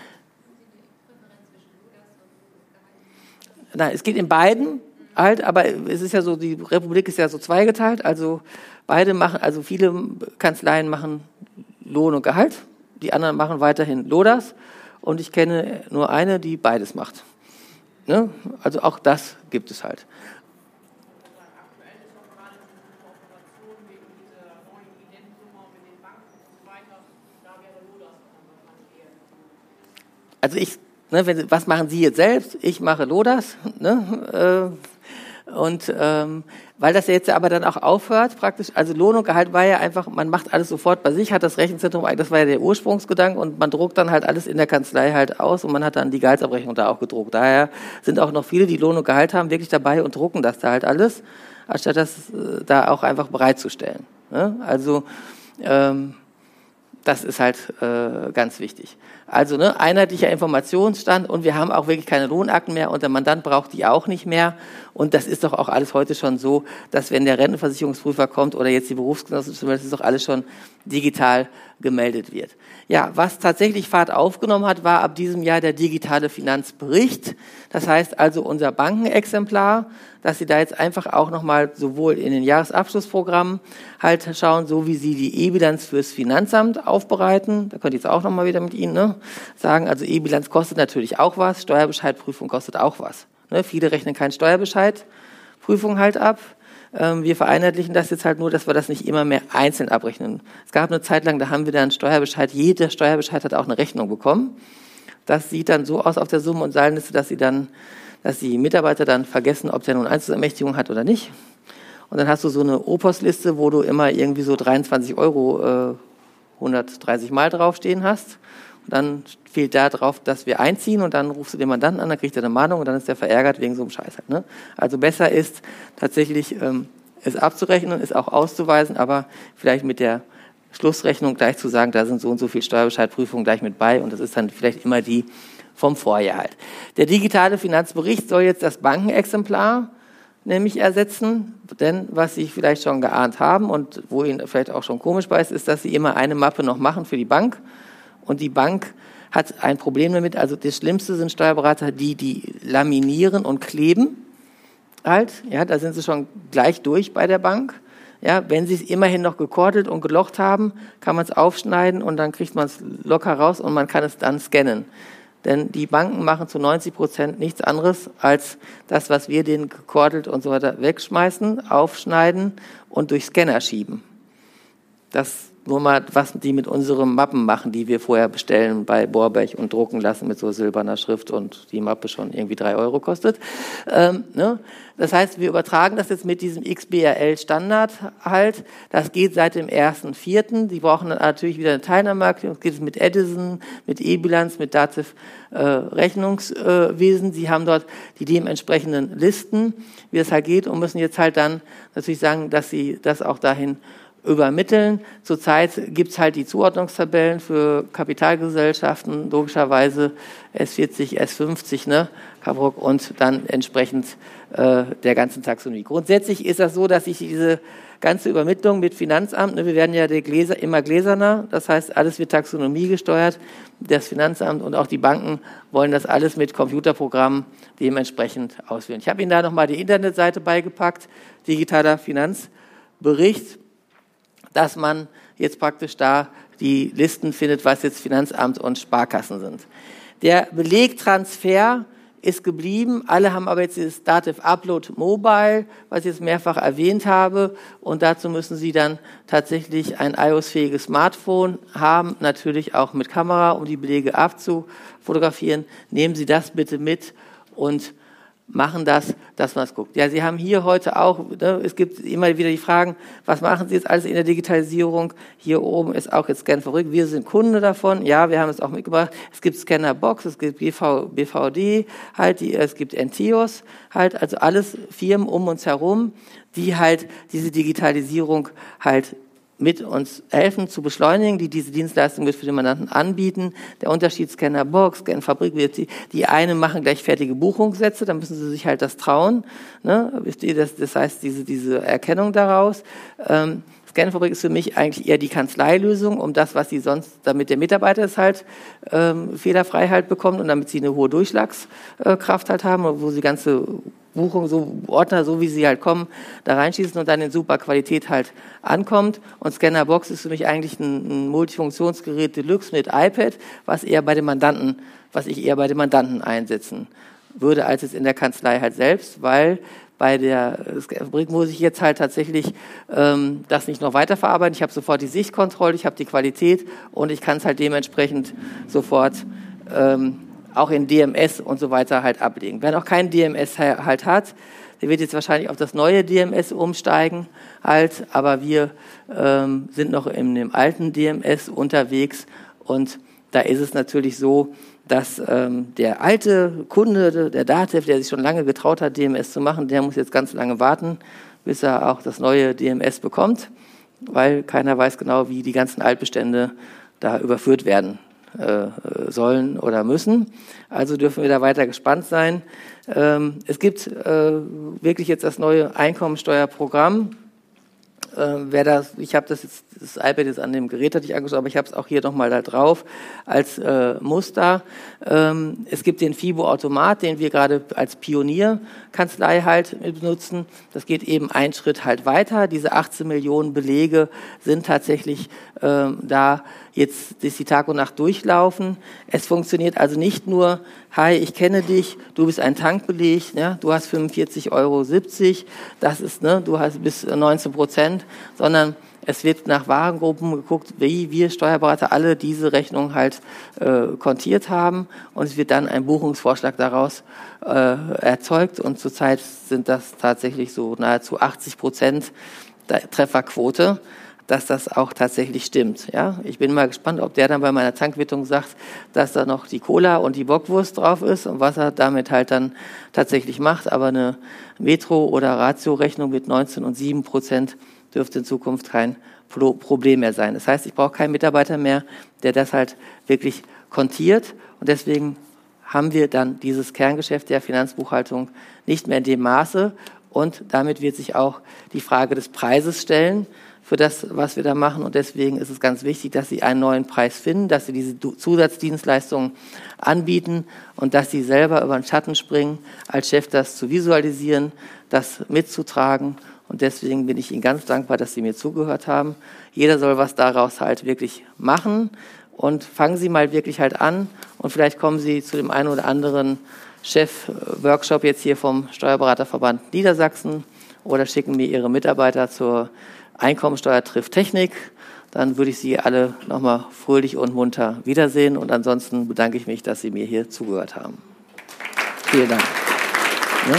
Nein, es geht in beiden halt, aber es ist ja so, die Republik ist ja so zweigeteilt, also beide machen, also viele Kanzleien machen Lohn und Gehalt, die anderen machen weiterhin Lodas und ich kenne nur eine, die beides macht. Ne? Also auch das gibt es halt. Also ich, ne, wenn, was machen Sie jetzt selbst? Ich mache Lodas. Ne? Äh, und ähm, weil das jetzt aber dann auch aufhört, praktisch, also Lohn und Gehalt war ja einfach, man macht alles sofort bei sich, hat das Rechenzentrum, das war ja der Ursprungsgedanke und man druckt dann halt alles in der Kanzlei halt aus und man hat dann die Gehaltsabrechnung da auch gedruckt. Daher sind auch noch viele, die Lohn und Gehalt haben, wirklich dabei und drucken das da halt alles, anstatt das äh, da auch einfach bereitzustellen. Ne? Also ähm, das ist halt äh, ganz wichtig. Also ne, einheitlicher Informationsstand und wir haben auch wirklich keine Lohnakten mehr und der Mandant braucht die auch nicht mehr. Und das ist doch auch alles heute schon so, dass wenn der Rentenversicherungsprüfer kommt oder jetzt die Berufsgenossen, das ist doch alles schon digital gemeldet wird. Ja, was tatsächlich Fahrt aufgenommen hat, war ab diesem Jahr der digitale Finanzbericht. Das heißt also unser Bankenexemplar, dass Sie da jetzt einfach auch nochmal sowohl in den Jahresabschlussprogrammen halt schauen, so wie Sie die E-Bilanz fürs Finanzamt aufbereiten. Da könnte ich jetzt auch nochmal wieder mit Ihnen ne, sagen. Also E-Bilanz kostet natürlich auch was, Steuerbescheidprüfung kostet auch was. Ne, viele rechnen keinen Steuerbescheidprüfung halt ab. Ähm, wir vereinheitlichen das jetzt halt nur, dass wir das nicht immer mehr einzeln abrechnen. Es gab eine Zeit lang, da haben wir dann Steuerbescheid, jeder Steuerbescheid hat auch eine Rechnung bekommen. Das sieht dann so aus auf der Summe und Seilenliste, dass sie dann dass die Mitarbeiter dann vergessen, ob der nun Einzelermächtigung hat oder nicht. Und dann hast du so eine Opos-Liste, wo du immer irgendwie so 23 Euro äh, 130 Mal draufstehen hast. Dann fehlt da drauf, dass wir einziehen und dann rufst du den Mandanten an, dann kriegt er eine Mahnung und dann ist er verärgert wegen so einem Scheiß. Halt, ne? Also besser ist tatsächlich ähm, es abzurechnen, es auch auszuweisen, aber vielleicht mit der Schlussrechnung gleich zu sagen, da sind so und so viel Steuerbescheidprüfungen gleich mit bei und das ist dann vielleicht immer die vom Vorjahr halt. Der digitale Finanzbericht soll jetzt das Bankenexemplar nämlich ersetzen, denn was Sie vielleicht schon geahnt haben und wo Ihnen vielleicht auch schon komisch bei ist, ist, dass Sie immer eine Mappe noch machen für die Bank und die Bank hat ein Problem damit. Also das Schlimmste sind Steuerberater, die die laminieren und kleben. Halt, ja, da sind sie schon gleich durch bei der Bank. Ja, wenn sie es immerhin noch gekortet und gelocht haben, kann man es aufschneiden und dann kriegt man es locker raus und man kann es dann scannen. Denn die Banken machen zu 90 Prozent nichts anderes als das, was wir denen gekordelt und so weiter wegschmeißen, aufschneiden und durch Scanner schieben. Das nur mal, was die mit unseren Mappen machen, die wir vorher bestellen bei Borbech und drucken lassen mit so silberner Schrift und die Mappe schon irgendwie drei Euro kostet. Ähm, ne? Das heißt, wir übertragen das jetzt mit diesem XBRL-Standard halt. Das geht seit dem 1.4. Die brauchen natürlich wieder eine Teilnahmemarketing. Das geht mit Edison, mit E-Bilanz, mit Dativ äh, Rechnungswesen. Sie haben dort die dementsprechenden Listen, wie das halt geht und müssen jetzt halt dann natürlich sagen, dass sie das auch dahin übermitteln. Zurzeit gibt's halt die Zuordnungstabellen für Kapitalgesellschaften, logischerweise S40, S50, ne, Kabrock, und dann entsprechend äh, der ganzen Taxonomie. Grundsätzlich ist das so, dass sich diese ganze Übermittlung mit Finanzamt, ne, wir werden ja Gläser, immer gläserner, das heißt, alles wird Taxonomie gesteuert. Das Finanzamt und auch die Banken wollen das alles mit Computerprogrammen dementsprechend ausführen. Ich habe Ihnen da nochmal die Internetseite beigepackt, digitaler Finanzbericht dass man jetzt praktisch da die Listen findet, was jetzt Finanzamt und Sparkassen sind. Der Belegtransfer ist geblieben. Alle haben aber jetzt dieses Dativ Upload Mobile, was ich jetzt mehrfach erwähnt habe. Und dazu müssen Sie dann tatsächlich ein iOS-fähiges Smartphone haben, natürlich auch mit Kamera, um die Belege abzufotografieren. Nehmen Sie das bitte mit und machen das, dass man es guckt. Ja, Sie haben hier heute auch, ne, es gibt immer wieder die Fragen, was machen Sie jetzt alles in der Digitalisierung? Hier oben ist auch jetzt Scan verrückt. Wir sind Kunde davon. Ja, wir haben es auch mitgebracht. Es gibt Scannerbox, es gibt BV, BVD, halt, die, es gibt Entios, halt, also alles Firmen um uns herum, die halt diese Digitalisierung halt mit uns helfen zu beschleunigen, die diese Dienstleistung mit für den Mandanten anbieten. Der Unterschied Scanner Box, Scan Fabrik, die, die einen machen gleich fertige Buchungssätze, dann müssen sie sich halt das trauen. Ne? Das, das heißt, diese, diese Erkennung daraus. Ähm, Scanfabrik ist für mich eigentlich eher die Kanzleilösung, um das, was sie sonst, damit der Mitarbeiter es halt ähm, fehlerfrei halt bekommt und damit sie eine hohe Durchschlagskraft halt haben, wo sie ganze Buchungen, so Ordner, so wie sie halt kommen, da reinschießen und dann in super Qualität halt ankommt. Und Scannerbox ist für mich eigentlich ein, ein Multifunktionsgerät Deluxe mit iPad, was eher bei den Mandanten, was ich eher bei den Mandanten einsetzen würde, als es in der Kanzlei halt selbst, weil bei der Fabrik muss ich jetzt halt tatsächlich ähm, das nicht noch weiterverarbeiten. Ich habe sofort die Sichtkontrolle, ich habe die Qualität und ich kann es halt dementsprechend sofort ähm, auch in DMS und so weiter halt ablegen. Wer noch kein DMS halt hat, der wird jetzt wahrscheinlich auf das neue DMS umsteigen halt, aber wir ähm, sind noch in dem alten DMS unterwegs und da ist es natürlich so, dass ähm, der alte Kunde der Datev, der sich schon lange getraut hat, DMS zu machen, der muss jetzt ganz lange warten, bis er auch das neue DMS bekommt, weil keiner weiß genau, wie die ganzen Altbestände da überführt werden äh, sollen oder müssen. Also dürfen wir da weiter gespannt sein. Ähm, es gibt äh, wirklich jetzt das neue Einkommensteuerprogramm äh, wer das, ich habe das jetzt, das iPad ist an dem Gerät hatte ich angeschaut, aber ich habe es auch hier nochmal da drauf als äh, Muster. Ähm, es gibt den FIBO-Automat, den wir gerade als Pionierkanzlei halt benutzen. Das geht eben einen Schritt halt weiter. Diese 18 Millionen Belege sind tatsächlich ähm, da jetzt, die Tag und Nacht durchlaufen. Es funktioniert also nicht nur, hi, ich kenne dich, du bist ein Tankbeleg, ja, du hast 45,70 Euro, das ist, ne, du hast bis 19 Prozent, sondern es wird nach Warengruppen geguckt, wie wir Steuerberater alle diese Rechnung halt äh, kontiert haben. Und es wird dann ein Buchungsvorschlag daraus äh, erzeugt. Und zurzeit sind das tatsächlich so nahezu 80 Prozent Trefferquote dass das auch tatsächlich stimmt. Ja, ich bin mal gespannt, ob der dann bei meiner Tankwittung sagt, dass da noch die Cola und die Bockwurst drauf ist und was er damit halt dann tatsächlich macht. Aber eine Metro- oder Ratio-Rechnung mit 19 und 7 Prozent dürfte in Zukunft kein Problem mehr sein. Das heißt, ich brauche keinen Mitarbeiter mehr, der das halt wirklich kontiert und deswegen haben wir dann dieses Kerngeschäft der Finanzbuchhaltung nicht mehr in dem Maße und damit wird sich auch die Frage des Preises stellen für das, was wir da machen. Und deswegen ist es ganz wichtig, dass Sie einen neuen Preis finden, dass Sie diese Zusatzdienstleistungen anbieten und dass Sie selber über den Schatten springen, als Chef das zu visualisieren, das mitzutragen. Und deswegen bin ich Ihnen ganz dankbar, dass Sie mir zugehört haben. Jeder soll was daraus halt wirklich machen. Und fangen Sie mal wirklich halt an. Und vielleicht kommen Sie zu dem einen oder anderen Chef-Workshop jetzt hier vom Steuerberaterverband Niedersachsen oder schicken mir Ihre Mitarbeiter zur Einkommensteuer trifft Technik, dann würde ich Sie alle nochmal fröhlich und munter wiedersehen. Und ansonsten bedanke ich mich, dass Sie mir hier zugehört haben. Vielen Dank. Ja?